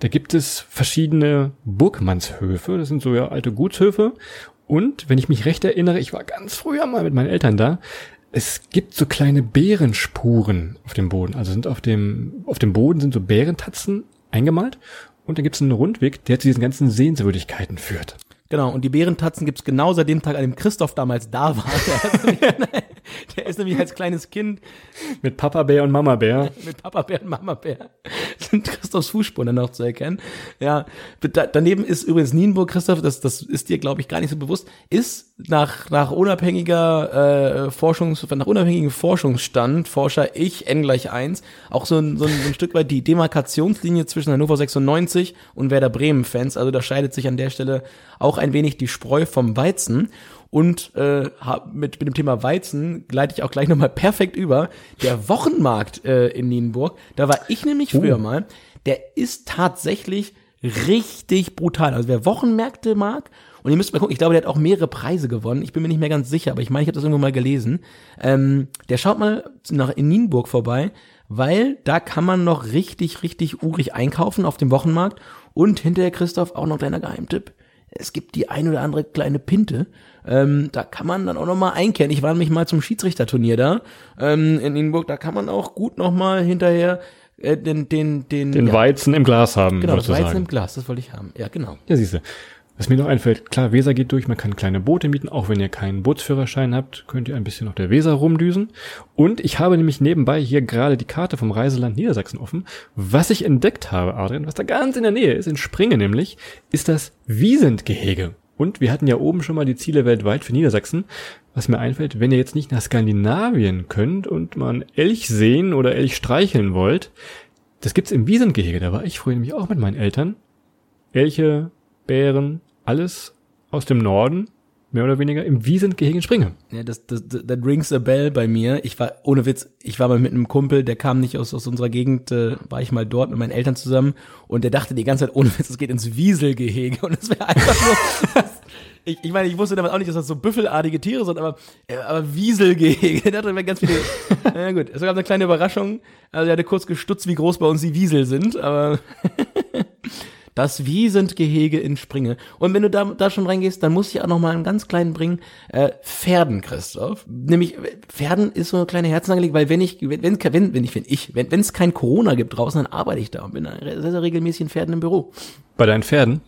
Speaker 2: Da gibt es verschiedene Burgmannshöfe, das sind so ja alte Gutshöfe. Und wenn ich mich recht erinnere, ich war ganz früher mal mit meinen Eltern da, es gibt so kleine Bärenspuren auf dem Boden. Also sind auf dem, auf dem Boden sind so Bärentatzen eingemalt. Und da gibt es einen Rundweg, der zu diesen ganzen Sehenswürdigkeiten führt.
Speaker 1: Genau, und die Bärentatzen gibt's genau seit dem Tag, an dem Christoph damals da war. <laughs> <laughs> Der ist nämlich, als kleines Kind
Speaker 2: Mit Papa Bär und Mama Bär.
Speaker 1: mit Papa Bär und Mama Bär sind Christophs Fußspuren dann noch zu erkennen. Ja, da, daneben ist übrigens Nienburg, Christoph, das, das ist dir, glaube ich, gar nicht so bewusst, ist nach, nach unabhängiger äh, Forschungs, nach unabhängigem Forschungsstand, Forscher ich, n gleich eins auch so ein, so, ein, so ein Stück weit die Demarkationslinie zwischen Hannover 96 und Werder Bremen-Fans. Also da scheidet sich an der Stelle auch ein wenig die Spreu vom Weizen. Und äh, hab- mit, mit dem Thema Weizen gleite ich auch gleich nochmal perfekt über. Der Wochenmarkt äh, in Nienburg, da war ich nämlich früher mal, der ist tatsächlich richtig brutal. Also wer Wochenmärkte mag, und ihr müsst mal gucken, ich glaube, der hat auch mehrere Preise gewonnen. Ich bin mir nicht mehr ganz sicher, aber ich meine, ich habe das irgendwo mal gelesen. Ähm, der schaut mal nach in Nienburg vorbei, weil da kann man noch richtig, richtig urig einkaufen auf dem Wochenmarkt. Und hinterher, Christoph, auch noch ein kleiner Geheimtipp. Es gibt die ein oder andere kleine Pinte. Ähm, da kann man dann auch noch mal einkehren. Ich war nämlich mal zum Schiedsrichterturnier da ähm, in Nienburg. Da kann man auch gut noch mal hinterher äh, den den den,
Speaker 2: Den
Speaker 1: ja,
Speaker 2: Weizen im Glas haben,
Speaker 1: genau das
Speaker 2: du
Speaker 1: Weizen im
Speaker 2: sagen.
Speaker 1: Glas. Das wollte ich haben. Ja genau.
Speaker 2: Ja, siehste. Was mir noch einfällt, klar, Weser geht durch, man kann kleine Boote mieten, auch wenn ihr keinen Bootsführerschein habt, könnt ihr ein bisschen auf der Weser rumdüsen. Und ich habe nämlich nebenbei hier gerade die Karte vom Reiseland Niedersachsen offen. Was ich entdeckt habe, Adrian, was da ganz in der Nähe ist, in Springe nämlich, ist das Wiesentgehege. Und wir hatten ja oben schon mal die Ziele weltweit für Niedersachsen. Was mir einfällt, wenn ihr jetzt nicht nach Skandinavien könnt und einen Elch sehen oder Elch streicheln wollt, das gibt's im Wiesentgehege. Da war ich früher nämlich auch mit meinen Eltern. Elche, Bären, alles aus dem Norden, mehr oder weniger im Wiesentgehege in Springe.
Speaker 1: Ja, das, das, das, das rings a bell bei mir. Ich war, ohne Witz, ich war mal mit einem Kumpel, der kam nicht aus, aus unserer Gegend, äh, war ich mal dort mit meinen Eltern zusammen und der dachte die ganze Zeit, ohne Witz, es geht ins Wieselgehege und es wäre einfach nur, <laughs> ich, ich meine, ich wusste damals auch nicht, dass das so büffelartige Tiere sind, aber, äh, aber Wieselgehege, <laughs> dachte, wäre ganz viele, <laughs> na gut, es gab eine kleine Überraschung, also er hatte kurz gestutzt, wie groß bei uns die Wiesel sind, aber das Wiesentgehege in Springe. Und wenn du da, da schon reingehst, dann muss ich auch noch mal einen ganz kleinen bringen. Äh, Pferden, Christoph. Nämlich, Pferden ist so eine kleine Herzensangelegenheit, weil wenn ich, wenn, wenn, wenn, wenn ich, wenn ich, wenn es kein Corona gibt draußen, dann arbeite ich da und bin sehr, sehr regelmäßig in Pferden im Büro.
Speaker 2: Bei deinen Pferden?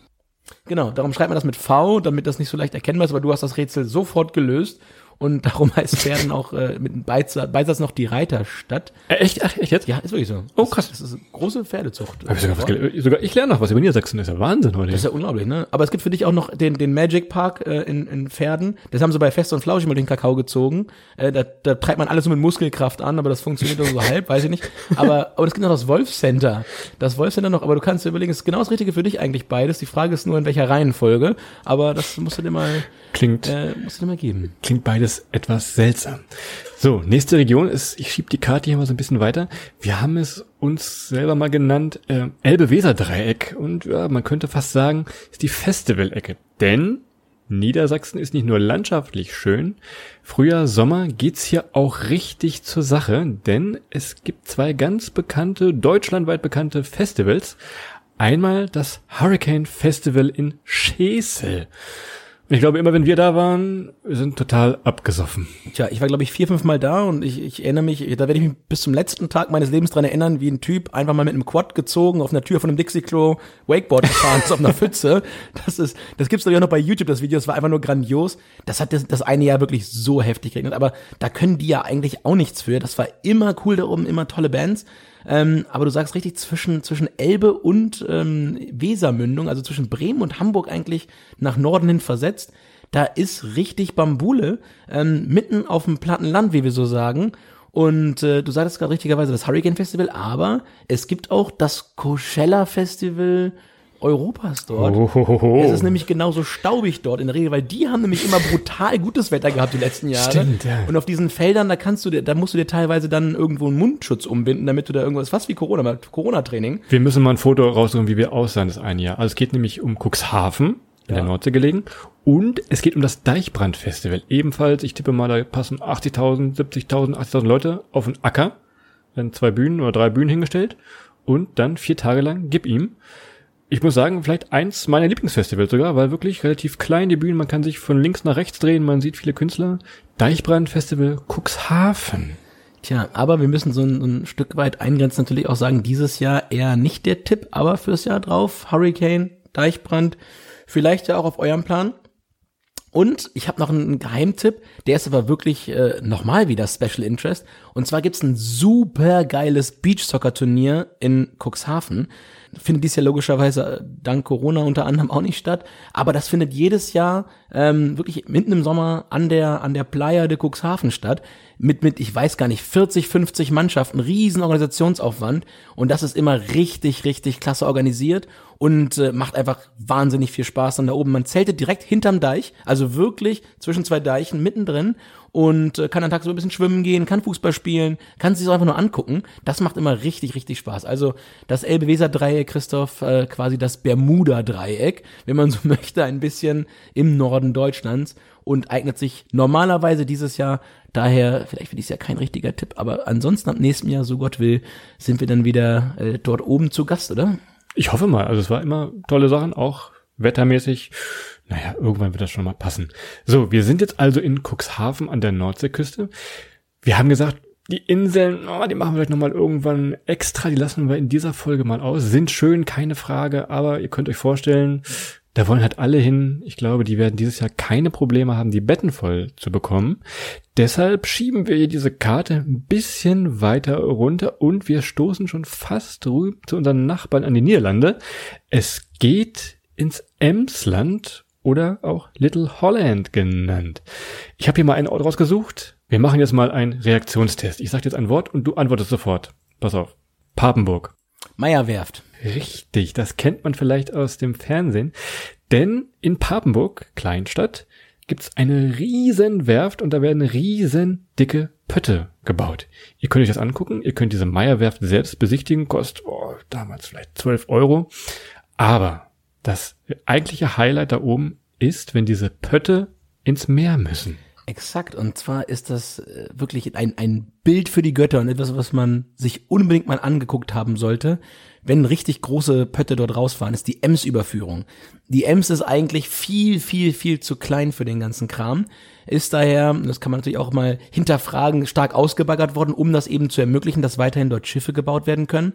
Speaker 1: Genau, darum schreibt man das mit V, damit das nicht so leicht erkennbar ist, aber du hast das Rätsel sofort gelöst. Und darum heißt Pferden auch äh, mit einem Beisatz, Beisatz noch die Reiterstadt.
Speaker 2: Äh, echt? Ach, echt jetzt?
Speaker 1: Ja, ist wirklich so.
Speaker 2: Oh, krass.
Speaker 1: Das, das ist eine große Pferdezucht.
Speaker 2: Hab ich sogar, was sogar ich lerne noch was über Niedersachsen. Das ist ja Wahnsinn heute.
Speaker 1: Das ist ja unglaublich, ne? Aber es gibt für dich auch noch den, den Magic Park äh, in, in Pferden. Das haben sie bei Fest und Flauschig mal den Kakao gezogen. Äh, da, da treibt man alles so mit Muskelkraft an, aber das funktioniert nur so halb, weiß ich nicht. Aber, aber es gibt noch das Wolf Center. Das Wolf Center noch, aber du kannst dir überlegen, es ist genau das Richtige für dich eigentlich beides. Die Frage ist nur, in welcher Reihenfolge. Aber das musst du dir mal,
Speaker 2: Klingt,
Speaker 1: äh, musst du mal geben.
Speaker 2: klingt beides etwas seltsam. So, nächste Region ist, ich schieb die Karte hier mal so ein bisschen weiter. Wir haben es uns selber mal genannt, äh, Elbe-Weser-Dreieck. Und ja, man könnte fast sagen, ist die Festival-Ecke. Denn Niedersachsen ist nicht nur landschaftlich schön, Frühjahr, Sommer geht's hier auch richtig zur Sache, denn es gibt zwei ganz bekannte, deutschlandweit bekannte Festivals. Einmal das Hurricane Festival in Schesel. Ich glaube, immer wenn wir da waren, wir sind total abgesoffen.
Speaker 1: Tja, ich war, glaube ich, vier, fünf Mal da und ich, ich erinnere mich, da werde ich mich bis zum letzten Tag meines Lebens dran erinnern, wie ein Typ einfach mal mit einem Quad gezogen, auf einer Tür von einem Dixie-Klo Wakeboard gefahren ist auf einer Pfütze. Das ist, das gibt's doch ja noch bei YouTube, das Video, das war einfach nur grandios. Das hat das, das eine Jahr wirklich so heftig geregnet, aber da können die ja eigentlich auch nichts für. Das war immer cool da oben, immer tolle Bands. Ähm, aber du sagst richtig zwischen, zwischen Elbe und ähm, Wesermündung, also zwischen Bremen und Hamburg eigentlich nach Norden hin versetzt. Da ist richtig Bambule, ähm, mitten auf dem platten Land, wie wir so sagen. Und äh, du sagtest gerade richtigerweise das Hurricane Festival, aber es gibt auch das Coachella Festival Europas dort.
Speaker 2: Ohohoho.
Speaker 1: Es ist nämlich genauso staubig dort in der Regel, weil die haben nämlich immer brutal gutes Wetter gehabt die letzten Jahre.
Speaker 2: Stimmt, ja.
Speaker 1: Und auf diesen Feldern, da kannst du dir, da musst du dir teilweise dann irgendwo einen Mundschutz umbinden, damit du da irgendwas, fast wie Corona, mal Corona-Training.
Speaker 2: Wir müssen mal ein Foto raussuchen, wie wir aussahen das eine Jahr. Also es geht nämlich um Cuxhaven, in der Nordsee gelegen. Und es geht um das Deichbrand-Festival. Ebenfalls, ich tippe mal, da passen 80.000, 70.000, 80.000 Leute auf einen Acker. Werden zwei Bühnen oder drei Bühnen hingestellt. Und dann vier Tage lang gib ihm. Ich muss sagen, vielleicht eins meiner Lieblingsfestivals sogar, weil wirklich relativ klein die Bühnen, man kann sich von links nach rechts drehen, man sieht viele Künstler. Deichbrand-Festival Cuxhaven.
Speaker 1: Tja, aber wir müssen so ein, ein Stück weit eingrenzen, natürlich auch sagen, dieses Jahr eher nicht der Tipp, aber fürs Jahr drauf, Hurricane, Deichbrand, vielleicht ja auch auf eurem Plan. Und ich habe noch einen Geheimtipp, der ist aber wirklich äh, nochmal wieder Special Interest. Und zwar gibt's ein super geiles Beachsoccer-Turnier in Cuxhaven. Findet dies ja logischerweise äh, dank Corona unter anderem auch nicht statt. Aber das findet jedes Jahr ähm, wirklich mitten im Sommer an der, an der Playa de Cuxhaven statt. Mit, mit, ich weiß gar nicht, 40, 50 Mannschaften, riesen Organisationsaufwand. Und das ist immer richtig, richtig klasse organisiert und äh, macht einfach wahnsinnig viel Spaß dann da oben. Man zeltet direkt hinterm Deich, also wirklich zwischen zwei Deichen mittendrin und äh, kann dann tagsüber ein bisschen schwimmen gehen, kann Fußball spielen, kann sich so einfach nur angucken. Das macht immer richtig, richtig Spaß. Also das Elbe-Weser-Dreieck, Christoph, äh, quasi das Bermuda-Dreieck, wenn man so <laughs> möchte, ein bisschen im Norden Deutschlands und eignet sich normalerweise dieses Jahr Daher, vielleicht für dieses Jahr kein richtiger Tipp, aber ansonsten ab nächstem Jahr, so Gott will, sind wir dann wieder äh, dort oben zu Gast, oder?
Speaker 2: Ich hoffe mal. Also es war immer tolle Sachen, auch wettermäßig. Naja, irgendwann wird das schon mal passen. So, wir sind jetzt also in Cuxhaven an der Nordseeküste. Wir haben gesagt, die Inseln, oh, die machen wir vielleicht nochmal irgendwann extra, die lassen wir in dieser Folge mal aus. Sind schön, keine Frage, aber ihr könnt euch vorstellen, da wollen halt alle hin. Ich glaube, die werden dieses Jahr keine Probleme haben, die Betten voll zu bekommen. Deshalb schieben wir hier diese Karte ein bisschen weiter runter und wir stoßen schon fast rüber zu unseren Nachbarn an die Niederlande. Es geht ins Emsland oder auch Little Holland genannt. Ich habe hier mal einen Ort rausgesucht. Wir machen jetzt mal einen Reaktionstest. Ich sage jetzt ein Wort und du antwortest sofort. Pass auf. Papenburg.
Speaker 1: Meierwerft.
Speaker 2: Richtig, das kennt man vielleicht aus dem Fernsehen. Denn in Papenburg, Kleinstadt, gibt's eine riesen Werft und da werden riesen dicke Pötte gebaut. Ihr könnt euch das angucken, ihr könnt diese Meierwerft selbst besichtigen, kostet oh, damals vielleicht 12 Euro. Aber das eigentliche Highlight da oben ist, wenn diese Pötte ins Meer müssen.
Speaker 1: Exakt, und zwar ist das äh, wirklich ein, ein Bild für die Götter und etwas, was man sich unbedingt mal angeguckt haben sollte, wenn richtig große Pötte dort rausfahren, ist die Ems-Überführung. Die Ems ist eigentlich viel, viel, viel zu klein für den ganzen Kram, ist daher, das kann man natürlich auch mal hinterfragen, stark ausgebaggert worden, um das eben zu ermöglichen, dass weiterhin dort Schiffe gebaut werden können.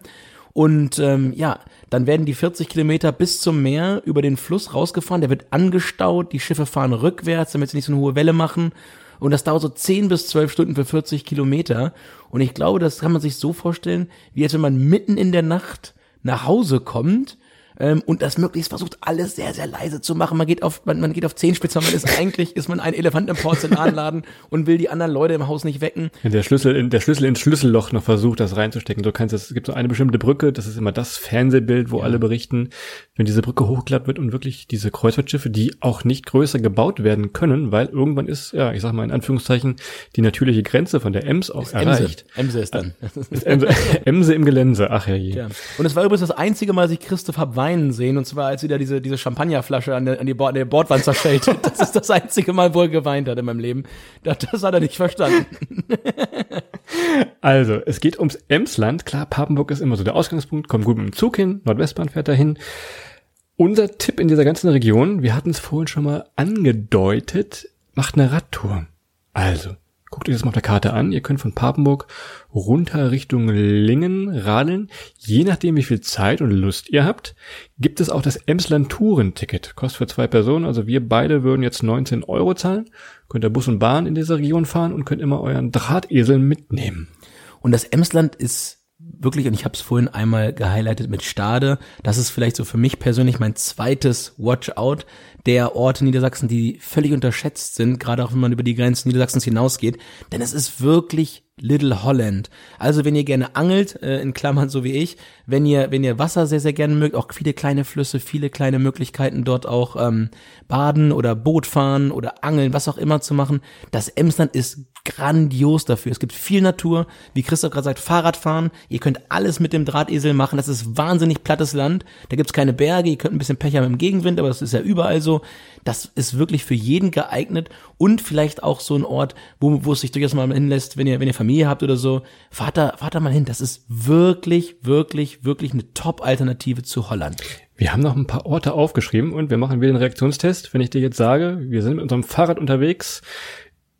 Speaker 1: Und ähm, ja, dann werden die 40 Kilometer bis zum Meer über den Fluss rausgefahren, der wird angestaut, die Schiffe fahren rückwärts, damit sie nicht so eine hohe Welle machen. Und das dauert so 10 bis 12 Stunden für 40 Kilometer. Und ich glaube, das kann man sich so vorstellen, wie als wenn man mitten in der Nacht nach Hause kommt ähm, und das möglichst versucht, alles sehr, sehr leise zu machen. Man geht auf, man, man geht auf Zehenspitzen, man <laughs> ist eigentlich, ist man ein Elefant im Porzellanladen <laughs> und will die anderen Leute im Haus nicht wecken.
Speaker 2: Der Schlüssel, in, der Schlüssel ins Schlüsselloch noch versucht, das reinzustecken. Du kannst es gibt so eine bestimmte Brücke, das ist immer das Fernsehbild, wo alle berichten, wenn diese Brücke hochgeklappt wird und wirklich diese Kreuzfahrtschiffe, die auch nicht größer gebaut werden können, weil irgendwann ist, ja, ich sag mal in Anführungszeichen, die natürliche Grenze von der Ems auch erreicht.
Speaker 1: Emse ist dann.
Speaker 2: Ist Emse, <laughs> Emse im Gelänse, ach ja je.
Speaker 1: Ja. Und es war übrigens das einzige Mal, dass ich Christoph hab weinen sehen, und zwar als wieder diese, diese Champagnerflasche an der, an die an der Bordwand zerschellt. <laughs> Das ist das einzige Mal, wo er geweint hat in meinem Leben. Das, das hat er nicht verstanden. <laughs>
Speaker 2: Also, es geht ums Emsland. Klar, Papenburg ist immer so der Ausgangspunkt, kommt gut mit dem Zug hin, Nordwestbahn fährt dahin. Unser Tipp in dieser ganzen Region, wir hatten es vorhin schon mal angedeutet, macht eine Radtour. Also, guckt euch das mal auf der Karte an. Ihr könnt von Papenburg runter Richtung Lingen radeln. Je nachdem, wie viel Zeit und Lust ihr habt, gibt es auch das Emsland Tourenticket. Kostet für zwei Personen. Also wir beide würden jetzt 19 Euro zahlen. Könnt ihr Bus und Bahn in dieser Region fahren und könnt immer euren Drahtesel mitnehmen.
Speaker 1: Und das Emsland ist wirklich, und ich habe es vorhin einmal gehighlightet mit Stade, das ist vielleicht so für mich persönlich mein zweites Watch-out der Orte Niedersachsen, die völlig unterschätzt sind, gerade auch wenn man über die Grenzen Niedersachsens hinausgeht. Denn es ist wirklich Little Holland. Also wenn ihr gerne angelt, äh, in Klammern so wie ich, wenn ihr, wenn ihr Wasser sehr, sehr gerne mögt, auch viele kleine Flüsse, viele kleine Möglichkeiten dort auch ähm, baden oder Boot fahren oder angeln, was auch immer zu machen. Das Emsland ist grandios dafür. Es gibt viel Natur, wie Christoph gerade sagt, Fahrradfahren. Ihr könnt alles mit dem Drahtesel machen. Das ist wahnsinnig plattes Land. Da gibt's keine Berge. Ihr könnt ein bisschen Pech haben im Gegenwind, aber das ist ja überall so. Das ist wirklich für jeden geeignet und vielleicht auch so ein Ort, wo, wo es sich durchaus mal hinlässt, wenn ihr, wenn ihr Familie habt oder so. Fahrt da, fahrt da mal hin. Das ist wirklich, wirklich, wirklich eine Top-Alternative zu Holland.
Speaker 2: Wir haben noch ein paar Orte aufgeschrieben und wir machen wieder einen Reaktionstest. Wenn ich dir jetzt sage, wir sind mit unserem Fahrrad unterwegs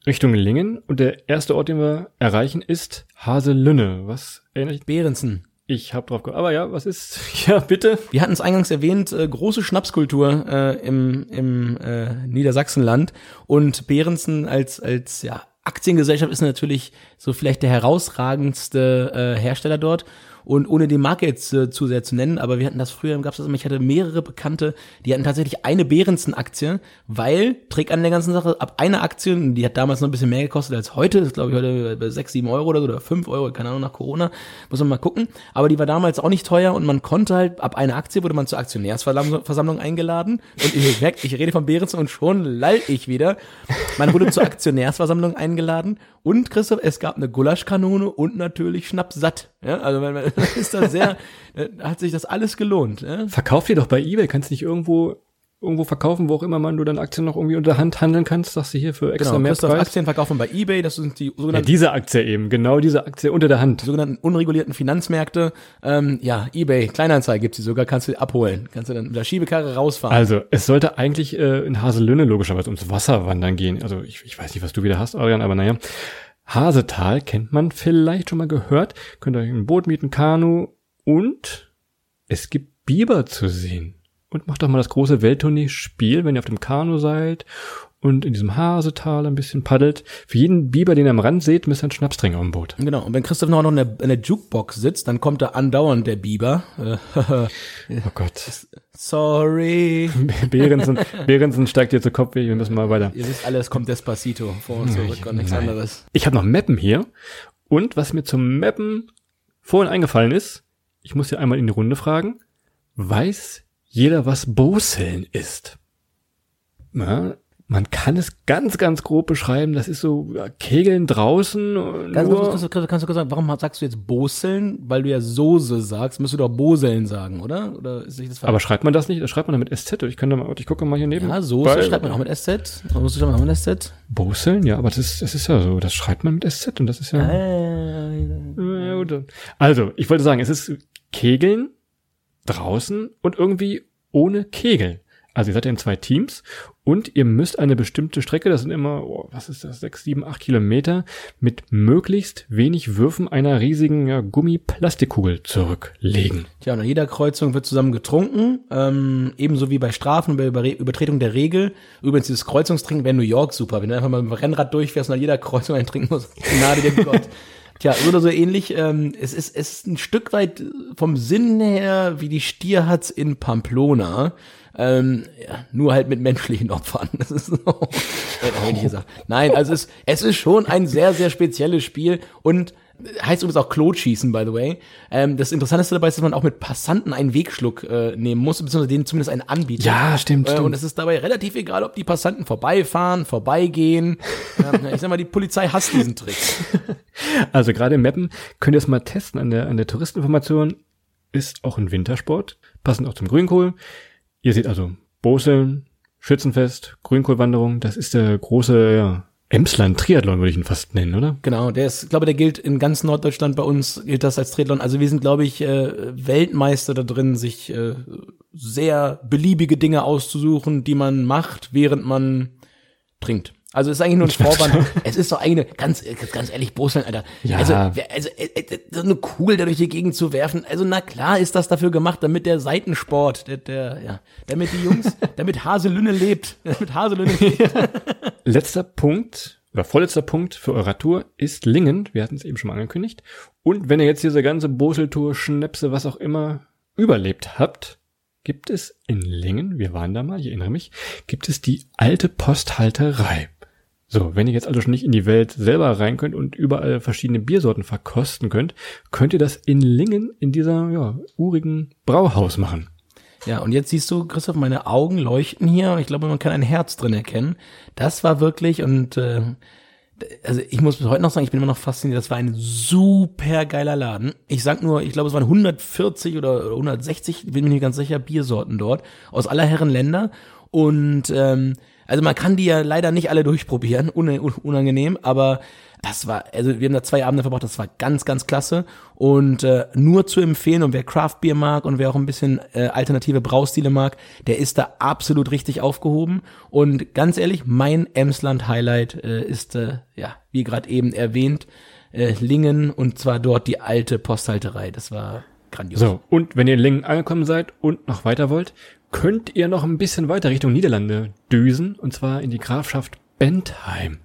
Speaker 2: Richtung Lingen und der erste Ort, den wir erreichen, ist Haselünne. Was erinnert dich?
Speaker 1: Behrensen.
Speaker 2: Ich habe drauf ge Aber ja, was ist? <laughs> Ja, bitte.
Speaker 1: Wir hatten es eingangs erwähnt, äh, große Schnapskultur äh, im, im äh, Niedersachsenland und Behrensen als, als ja, Aktiengesellschaft ist natürlich so vielleicht der herausragendste äh, Hersteller dort. Und ohne die Marke jetzt äh, zu sehr zu nennen, aber wir hatten das früher, gab es das immer, ich hatte mehrere Bekannte, die hatten tatsächlich eine Behrensen-Aktie, weil, Trick an der ganzen Sache, ab einer Aktie, die hat damals noch ein bisschen mehr gekostet als heute, das glaube ich heute bei 6, 7 Euro oder so, oder 5 Euro, keine Ahnung, nach Corona, muss man mal gucken, aber die war damals auch nicht teuer und man konnte halt, ab einer Aktie wurde man zur Aktionärsversammlung eingeladen und ich, ich rede von Behrensen und schon lall ich wieder. Man wurde zur <laughs> Aktionärsversammlung eingeladen und Christoph, es gab eine Gulaschkanone und natürlich Schnaps satt. Ja, also man, man <laughs> ist da sehr, äh, hat sich das alles gelohnt. Ja?
Speaker 2: Verkauf dir doch bei eBay, kannst nicht irgendwo irgendwo verkaufen, wo auch immer man du dann Aktien noch irgendwie unter Hand handeln kannst, sagst du hier für extra
Speaker 1: Genau,
Speaker 2: mehr Preis.
Speaker 1: Aktien verkaufen bei eBay, das sind die
Speaker 2: Ja,
Speaker 1: sogenannten,
Speaker 2: diese Aktie eben, genau diese Aktie unter der Hand.
Speaker 1: die sogenannten unregulierten Finanzmärkte. Ähm, ja, eBay, Kleinanzeige gibt's die sogar, kannst du abholen. Kannst du dann mit der Schiebekarre rausfahren.
Speaker 2: Also, es sollte eigentlich äh, in Haselünne logischerweise ums Wasserwandern gehen. Also, ich, ich weiß nicht, was du wieder hast, Adrian, aber naja. Hasetal kennt man vielleicht schon mal gehört. Könnt ihr euch ein Boot mieten, Kanu und es gibt Biber zu sehen. Und macht doch mal das große Welttournee-Spiel, wenn ihr auf dem Kanu seid und in diesem Hasetal ein bisschen paddelt. Für jeden Biber, den ihr am Rand seht, müsst ihr einen Schnaps auf dem Boot.
Speaker 1: Genau, und wenn Christoph noch in der, in der Jukebox sitzt, dann kommt da andauernd der Biber. Äh, <laughs>
Speaker 2: Oh Gott.
Speaker 1: Sorry. <laughs>
Speaker 2: Behrensen, Behrensen steigt hier zu Kopf, wir müssen mal weiter.
Speaker 1: Ihr wisst alle, es kommt Despacito vor und zurück und nichts
Speaker 2: Nein.
Speaker 1: anderes.
Speaker 2: Ich habe noch Mappen hier. Und was mir zum Mappen vorhin eingefallen ist, ich muss hier einmal in die Runde fragen, weiß jeder, was Boseln ist? Na, man kann es ganz, ganz grob beschreiben. Das ist so Kegeln draußen. äh,
Speaker 1: Ganz kurz, kannst, du- kannst du kurz sagen, warum sagst du jetzt Boseln? Weil du ja Soße sagst, müsstest du doch Boseln sagen, oder? Oder ist das falsch?
Speaker 2: aber schreibt man das nicht? Das schreibt man dann mit SZ. Ich könnte mal, ich gucke mal hier neben.
Speaker 1: ja, Soße
Speaker 2: Bei-
Speaker 1: schreibt man auch mit SZ. Soße schreibt man auch mit SZ.
Speaker 2: Boseln? Ja, aber das ist, das ist ja so. Das schreibt man mit SZ und das ist ja.
Speaker 1: Äh.
Speaker 2: Also, ich wollte sagen, es ist Kegeln draußen und irgendwie ohne Kegel. Also ihr seid ja in zwei Teams und ihr müsst eine bestimmte Strecke, das sind immer, oh, was ist das, sechs, sieben, acht Kilometer, mit möglichst wenig Würfen einer riesigen ja, Gummiplastikugel zurücklegen.
Speaker 1: Tja, und an jeder Kreuzung wird zusammen getrunken, ähm, ebenso wie bei Strafen und bei Über Übertretung der Regel. Übrigens, dieses Kreuzungstrinken wäre in New York super, wenn du einfach mal mit dem Rennrad durchfährst und an jeder Kreuzung einen trinken musst. <laughs> Gnade dem Gott. Tja, so oder so ähnlich. Ähm, es, ist, es ist ein Stück weit vom Sinn her wie die Stierhatz in Pamplona. Ähm, ja, nur halt mit menschlichen Opfern. <laughs> Das ist so, hätte ich gesagt. Nein, also es, es ist schon ein sehr, sehr spezielles Spiel und heißt übrigens auch Klotschießen, by the way. Ähm, das Interessanteste dabei ist, dass man auch mit Passanten einen Wegschluck äh, nehmen muss, beziehungsweise denen zumindest einen anbietet.
Speaker 2: Ja, stimmt,
Speaker 1: Äh,
Speaker 2: stimmt.
Speaker 1: und es ist dabei relativ egal, ob die Passanten vorbeifahren, vorbeigehen. <laughs> ähm, ich sag mal, die Polizei hasst diesen Trick. <laughs>
Speaker 2: Also gerade im Mappen könnt ihr es mal testen an der, an der Touristeninformation. Ist auch ein Wintersport, passend auch zum Grünkohl. Ihr seht also Boseln, Schützenfest, Grünkohlwanderung. Das ist der große ja, Emsland-Triathlon, würde ich ihn fast nennen, oder?
Speaker 1: Genau, der ist, glaube der gilt in ganz Norddeutschland bei uns, gilt das als Triathlon. Also wir sind, glaube ich, äh, Weltmeister da drin, sich äh, sehr beliebige Dinge auszusuchen, die man macht, während man trinkt. Also es ist eigentlich nur ein <laughs> Vorwand. es ist doch eigentlich eine, ganz, ganz ehrlich, Boseln, Alter.
Speaker 2: Ja.
Speaker 1: Also, also äh, so eine Kugel da durch die Gegend zu werfen. Also na klar ist das dafür gemacht, damit der Seitensport, der, der, ja, damit die Jungs, <laughs> damit Haselünne lebt, <laughs> damit Haselünne lebt.
Speaker 2: Letzter Punkt oder vorletzter Punkt für eure Tour ist Lingen. Wir hatten es eben schon mal angekündigt. Und wenn ihr jetzt diese ganze Boseltour, Schnäpse, was auch immer überlebt habt, gibt es in Lingen, wir waren da mal, ich erinnere mich, gibt es die alte Posthalterei. So, wenn ihr jetzt also schon nicht in die Welt selber rein könnt und überall verschiedene Biersorten verkosten könnt, könnt ihr das in Lingen in dieser ja, urigen Brauhaus machen.
Speaker 1: Ja, und jetzt siehst du, Christoph, meine Augen leuchten hier und ich glaube, man kann ein Herz drin erkennen. Das war wirklich und äh, also ich muss bis heute noch sagen, ich bin immer noch fasziniert, das war ein super geiler Laden. Ich sag nur, ich glaube, es waren 140 oder 160, bin mir nicht ganz sicher, Biersorten dort aus aller Herren Länder und ähm, also man kann die ja leider nicht alle durchprobieren, un unangenehm, aber das war, also wir haben da zwei Abende verbracht, das war ganz, ganz klasse und äh, nur zu empfehlen und wer Craft Beer mag und wer auch ein bisschen äh, alternative Braustile mag, der ist da absolut richtig aufgehoben und ganz ehrlich, mein Emsland Highlight äh, ist, äh, ja, wie gerade eben erwähnt, äh, Lingen und zwar dort die alte Posthalterei, das war grandios.
Speaker 2: So, und wenn ihr in Lingen angekommen seid und noch weiter wollt, könnt ihr noch ein bisschen weiter Richtung Niederlande düsen, und zwar in die Grafschaft Bentheim.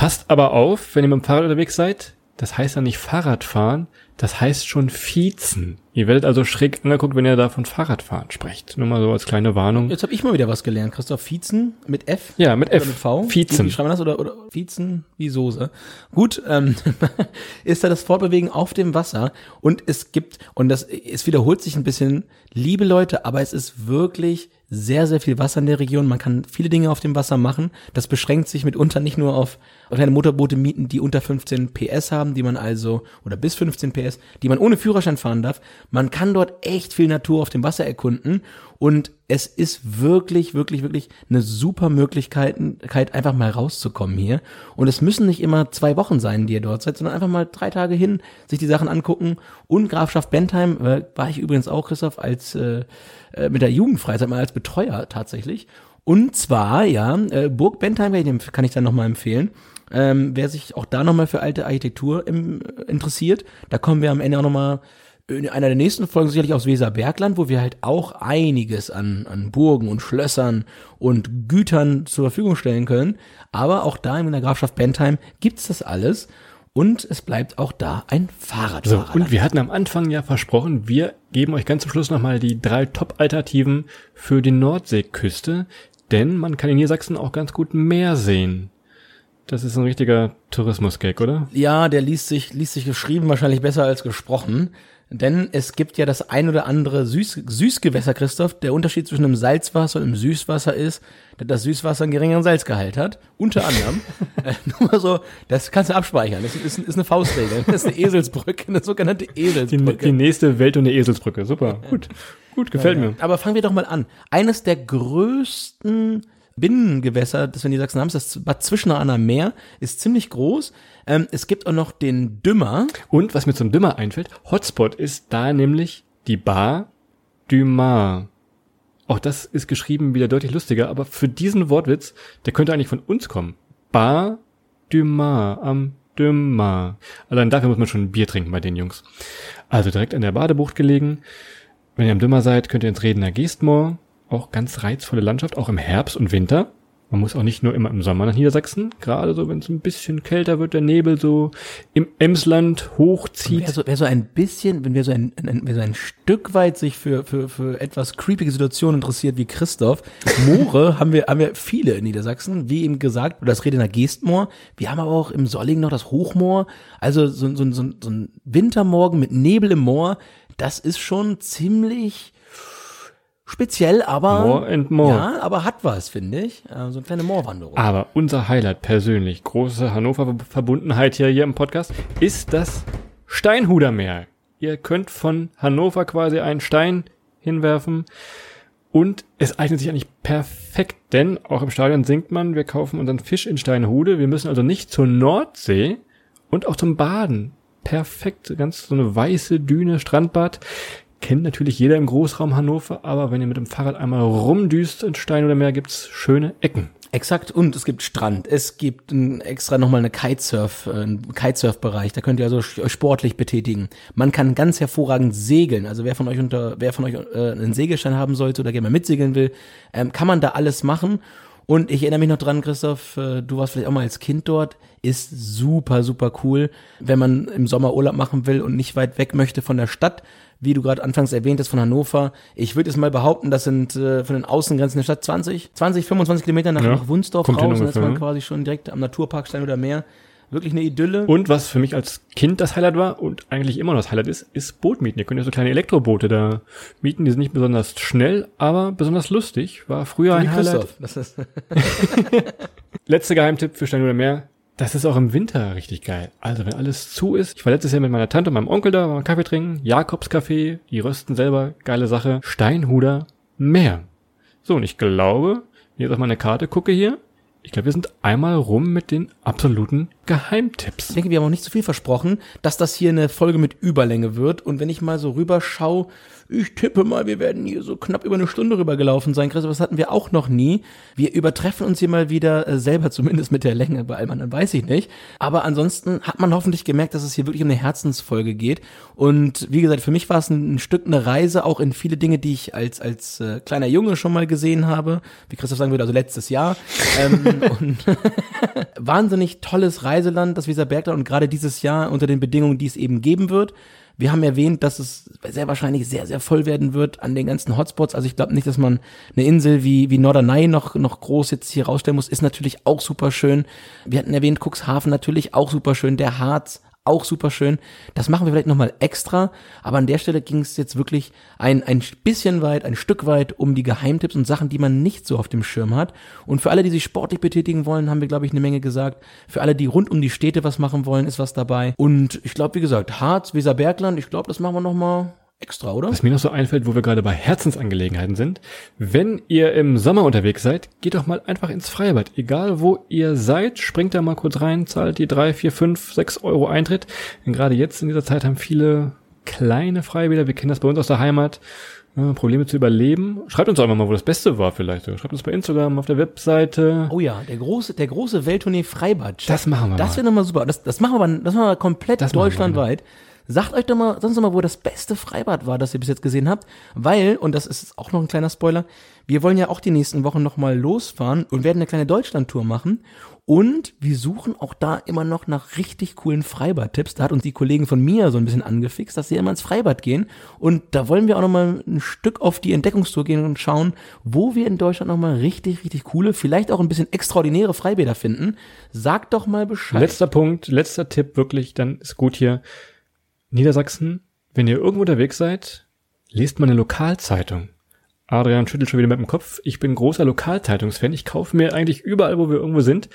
Speaker 2: Passt aber auf, wenn ihr mit dem Fahrrad unterwegs seid, das heißt ja nicht Fahrradfahren, das heißt schon Fiezen. Ihr werdet also schräg angeguckt, wenn ihr da von Fahrradfahren sprecht. Nur mal so als kleine Warnung.
Speaker 1: Jetzt habe ich mal wieder was gelernt. Christoph Fietzen mit F?
Speaker 2: Ja, mit F.
Speaker 1: mit V?
Speaker 2: Fiezen.
Speaker 1: Wie, schreibt man das? Oder, oder Fietzen wie Soße. Gut, ähm, <laughs> ist da das Fortbewegen auf dem Wasser und es gibt, und das, es wiederholt sich ein bisschen, liebe Leute, aber es ist wirklich sehr, sehr viel Wasser in der Region. Man kann viele Dinge auf dem Wasser machen. Das beschränkt sich mitunter nicht nur auf kleine Motorboote mieten, die unter 15 PS haben, die man also, oder bis 15 PS, die man ohne Führerschein fahren darf. Man kann dort echt viel Natur auf dem Wasser erkunden und es ist wirklich, wirklich, wirklich eine super Möglichkeit, einfach mal rauszukommen hier. Und es müssen nicht immer zwei Wochen sein, die ihr dort seid, sondern einfach mal drei Tage hin, sich die Sachen angucken. Und Grafschaft Bentheim äh, war ich übrigens auch, Christoph, als äh, äh, mit der Jugendfreizeit mal als Betreuer tatsächlich. Und zwar, ja, äh, Burg Bentheim kann ich- dann nochmal empfehlen. Ähm, wer sich auch da nochmal für alte Architektur im, interessiert, da kommen wir am Ende auch nochmal in einer der nächsten Folgen sicherlich aus Weserbergland, wo wir halt auch einiges an, an Burgen und Schlössern und Gütern zur Verfügung stellen können. Aber auch da in der Grafschaft Bentheim gibt's das alles. Und es bleibt auch da ein
Speaker 2: So,
Speaker 1: Fahrradfahrer.
Speaker 2: und wir hatten am Anfang ja versprochen, wir geben euch ganz zum Schluss nochmal die drei Top-Alternativen für die Nordseeküste, denn man kann in Niedersachsen auch ganz gut Meer sehen. Das ist ein richtiger Tourismus-Gag, oder?
Speaker 1: Ja, der liest sich, liest sich geschrieben wahrscheinlich besser als gesprochen. Denn es gibt ja das ein oder andere Süß, Süßgewässer, Christoph. Der Unterschied zwischen einem Salzwasser und einem Süßwasser ist, dass das Süßwasser einen geringeren Salzgehalt hat. Unter anderem. <laughs> äh, nur mal so, das kannst du abspeichern. Das ist, ist eine Faustregel. Das ist eine Eselsbrücke, eine sogenannte
Speaker 2: Die,
Speaker 1: Eselsbrücke.
Speaker 2: die nächste Welt und eine Eselsbrücke. Super. Gut. Gut, gefällt mir.
Speaker 1: Aber fangen wir doch mal an. Eines der größten Binnengewässer, das wir in Niedersachsen haben, ist das Bad Zwischenau an der Meer, ist ziemlich groß. Ähm, es gibt auch noch den Dümmer.
Speaker 2: Und was mir zum Dümmer einfällt, Hotspot ist da nämlich die Bar du Mar. Auch das ist geschrieben wieder deutlich lustiger, aber für diesen Wortwitz, der könnte eigentlich von uns kommen. Bar du Mar am Dümmer. Allein dafür muss man schon ein Bier trinken bei den Jungs. Also direkt an der Badebucht gelegen. Wenn ihr am Dümmer seid, könnt ihr ins Redner Geestmoor. Auch ganz reizvolle Landschaft, auch im Herbst und Winter. Man muss auch nicht nur immer im Sommer nach Niedersachsen, gerade so, wenn es ein bisschen kälter wird, der Nebel so im Emsland hochzieht.
Speaker 1: Wer so, wer so ein bisschen, wenn wir so ein, ein, wer so ein Stück weit sich für, für, für etwas creepige Situationen interessiert wie Christoph, Moore <laughs> haben wir, haben wir viele in Niedersachsen, wie eben gesagt, das Redener Geestmoor. Wir haben aber auch im Solling noch das Hochmoor. Also so, so, so, so ein Wintermorgen mit Nebel im Moor, das ist schon ziemlich, speziell, aber
Speaker 2: More and more.
Speaker 1: ja, aber hat was, finde ich. Äh, so eine kleine Moorwanderung.
Speaker 2: Aber unser Highlight persönlich, große Hannover-Verbundenheit hier, hier im Podcast, ist das Steinhudermeer. Ihr könnt von Hannover quasi einen Stein hinwerfen und es eignet sich eigentlich perfekt, denn auch im Stadion singt man, wir kaufen unseren Fisch in Steinhude, wir müssen also nicht zur Nordsee und auch zum Baden. Perfekt, ganz so eine weiße Düne, Strandbad. Kennt natürlich jeder im Großraum Hannover, aber wenn ihr mit dem Fahrrad einmal rumdüst in Stein oder Meer, gibt's schöne Ecken.
Speaker 1: Exakt, und es gibt Strand, es gibt ein, extra nochmal eine Kitesurf, äh, einen Kitesurf-Bereich, da könnt ihr also euch sportlich betätigen. Man kann ganz hervorragend segeln, also wer von euch unter, wer von euch äh, einen Segelschein haben sollte oder gerne mal mitsegeln will, ähm, kann man da alles machen. Und ich erinnere mich noch dran, Christoph, äh, du warst vielleicht auch mal als Kind dort, ist super, super cool, wenn man im Sommer Urlaub machen will und nicht weit weg möchte von der Stadt, wie du gerade anfangs erwähnt hast, von Hannover. Ich würde jetzt mal behaupten, das sind äh, von den Außengrenzen der Stadt 20, 20, 25 Kilometer nach,
Speaker 2: Ja,
Speaker 1: nach Wunsdorf raus. Und ist man
Speaker 2: ungefähr,
Speaker 1: quasi schon direkt am Naturpark Stein oder Meer. Wirklich eine Idylle.
Speaker 2: Und was für mich als Kind das Highlight war und eigentlich immer noch das Highlight ist, ist Bootmieten. Ihr könnt ja so kleine Elektroboote da mieten, die sind nicht besonders schnell, aber besonders lustig. War früher
Speaker 1: Wie
Speaker 2: ein Highlight.
Speaker 1: Das ist, <laughs> <laughs>
Speaker 2: Letzter Geheimtipp für Stein oder Meer. Das ist auch im Winter richtig geil. Also wenn alles zu ist. Ich war letztes Jahr mit meiner Tante und meinem Onkel da, waren Kaffee trinken. Jakobscafé, die rösten selber, geile Sache. Steinhuder Meer. So, und ich glaube, wenn ich jetzt auf meine Karte gucke hier, ich glaube, wir sind einmal rum mit den absoluten Geheimtipps.
Speaker 1: ich denke, wir haben auch nicht zu viel versprochen, dass das hier eine Folge mit Überlänge wird. Und wenn ich mal so rüberschaue, ich tippe mal, wir werden hier so knapp über eine Stunde rübergelaufen sein. Christoph, das hatten wir auch noch nie. Wir übertreffen uns hier mal wieder äh, selber, <laughs> zumindest mit der Länge. Bei allem anderen weiß ich nicht. Aber ansonsten hat man hoffentlich gemerkt, dass es hier wirklich um eine Herzensfolge geht. Und wie gesagt, für mich war es ein, Stück eine Reise, auch in viele Dinge, die ich als, als äh, kleiner Junge schon mal gesehen habe. Wie Christoph sagen würde, also letztes Jahr. ähm, <laughs> und <laughs> wahnsinnig tolles Reiseland, das Weserbergland und gerade dieses Jahr unter den Bedingungen, die es eben geben wird. Wir haben erwähnt, dass es sehr wahrscheinlich sehr, sehr voll werden wird an den ganzen Hotspots. Also ich glaube nicht, dass man eine Insel wie, wie Norderney noch, noch groß jetzt hier rausstellen muss. Ist natürlich auch super schön. Wir hatten erwähnt, Cuxhaven natürlich auch super schön. Der Harz auch super schön. Das machen wir vielleicht nochmal extra, aber an der Stelle ging es jetzt wirklich ein, ein bisschen weit, ein Stück weit um die Geheimtipps und Sachen, die man nicht so auf dem Schirm hat. Und für alle, die sich sportlich betätigen wollen, haben wir, glaube ich, eine Menge gesagt. Für alle, die rund um die Städte was machen wollen, ist was dabei. Und ich glaube, wie gesagt, Harz, Weserbergland, ich glaube, das machen wir nochmal extra, oder?
Speaker 2: Was mir noch so einfällt, wo wir gerade bei Herzensangelegenheiten sind, wenn ihr im Sommer unterwegs seid, geht doch mal einfach ins Freibad. Egal wo ihr seid, springt da mal kurz rein, zahlt die drei, vier, fünf, sechs Euro Eintritt. Denn gerade jetzt in dieser Zeit haben viele kleine Freibäder, wir kennen das bei uns aus der Heimat, äh, Probleme zu überleben. Schreibt uns einfach mal, wo das Beste war vielleicht. Schreibt uns bei Instagram, auf der Webseite.
Speaker 1: Oh ja, der große, der große Welttournee Freibad.
Speaker 2: Das machen wir
Speaker 1: Das wäre nochmal super. Das, das machen wir das machen wir komplett
Speaker 2: Das wir,
Speaker 1: deutschlandweit. Sagt euch doch mal, sonst noch mal, wo das beste Freibad war, das ihr bis jetzt gesehen habt. Weil, und das ist auch noch ein kleiner Spoiler, wir wollen ja auch die nächsten Wochen nochmal losfahren und werden eine kleine Deutschlandtour machen. Und wir suchen auch da immer noch nach richtig coolen Freibad-Tipps. Da hat uns die Kollegen von mir so ein bisschen angefixt, dass sie immer ins Freibad gehen. Und da wollen wir auch nochmal ein Stück auf die Entdeckungstour gehen und schauen, wo wir in Deutschland nochmal richtig, richtig coole, vielleicht auch ein bisschen extraordinäre Freibäder finden. Sagt doch mal Bescheid.
Speaker 2: Letzter Punkt, letzter Tipp wirklich, dann ist gut hier. Niedersachsen, wenn ihr irgendwo unterwegs seid, lest mal eine Lokalzeitung. Adrian schüttelt schon wieder mit dem Kopf. Ich bin großer Lokalzeitungsfan. Ich kaufe mir eigentlich überall, wo wir irgendwo sind,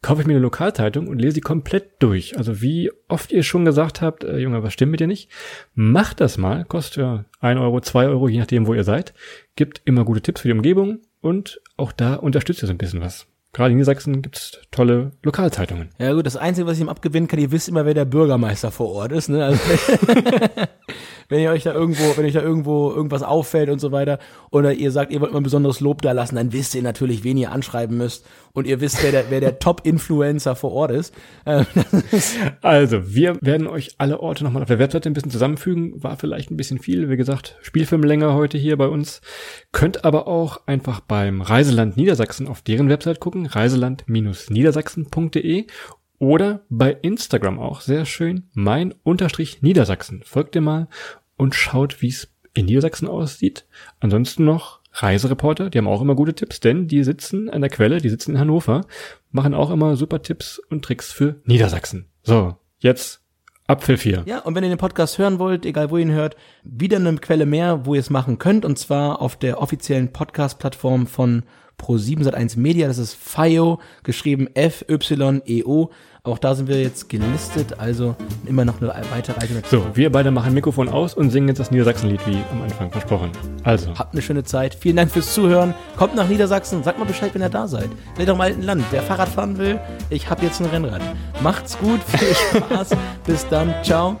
Speaker 2: kaufe ich mir eine Lokalzeitung und lese sie komplett durch. Also wie oft ihr schon gesagt habt, äh, Junge, was stimmt mit dir nicht? Macht das mal. Kostet ja ein Euro, zwei Euro, je nachdem, wo ihr seid. Gibt immer gute Tipps für die Umgebung und auch da unterstützt ihr so ein bisschen was. Gerade in Niedersachsen gibt's tolle Lokalzeitungen.
Speaker 1: Ja gut, das Einzige, was ich ihm abgewinnen kann, ihr wisst immer, wer der Bürgermeister vor Ort ist. Ne? Also, <laughs> wenn ihr euch da irgendwo, wenn euch da irgendwo irgendwas auffällt und so weiter, oder ihr sagt, ihr wollt mal ein besonderes Lob da lassen, dann wisst ihr natürlich, wen ihr anschreiben müsst und ihr wisst, wer der, wer der Top-Influencer vor Ort ist. Ähm, <laughs>
Speaker 2: also, wir werden euch alle Orte nochmal auf der Webseite ein bisschen zusammenfügen. War vielleicht ein bisschen viel, wie gesagt, Spielfilmlänge heute hier bei uns. Könnt aber auch einfach beim Reiseland Niedersachsen auf deren Website gucken, reiseland-niedersachsen.de oder bei Instagram auch sehr schön, mein Unterstrich Niedersachsen. Folgt ihr mal und schaut, wie es in Niedersachsen aussieht. Ansonsten noch Reisereporter, die haben auch immer gute Tipps, denn die sitzen an der Quelle, die sitzen in Hannover, machen auch immer super Tipps und Tricks für Niedersachsen. So, jetzt Abpfiff hier.
Speaker 1: Ja, und wenn ihr den Podcast hören wollt, egal wo ihr ihn hört, wieder eine Quelle mehr, wo ihr es machen könnt, und zwar auf der offiziellen Podcast-Plattform von Pro7 Sat1 Media, das ist FIO, geschrieben F-Y-E-O. Auch da sind wir jetzt gelistet, also immer noch eine weitere
Speaker 2: Alternative. So, wir beide machen Mikrofon aus und singen jetzt das Niedersachsenlied, wie am Anfang versprochen. Also.
Speaker 1: Habt eine schöne Zeit. Vielen Dank fürs Zuhören. Kommt nach Niedersachsen. Sagt mal Bescheid, wenn ihr da seid. Seid doch mal ein Land. Wer Fahrrad fahren will, ich habe jetzt ein Rennrad. Macht's gut. Viel <laughs> Spaß. Bis dann. Ciao.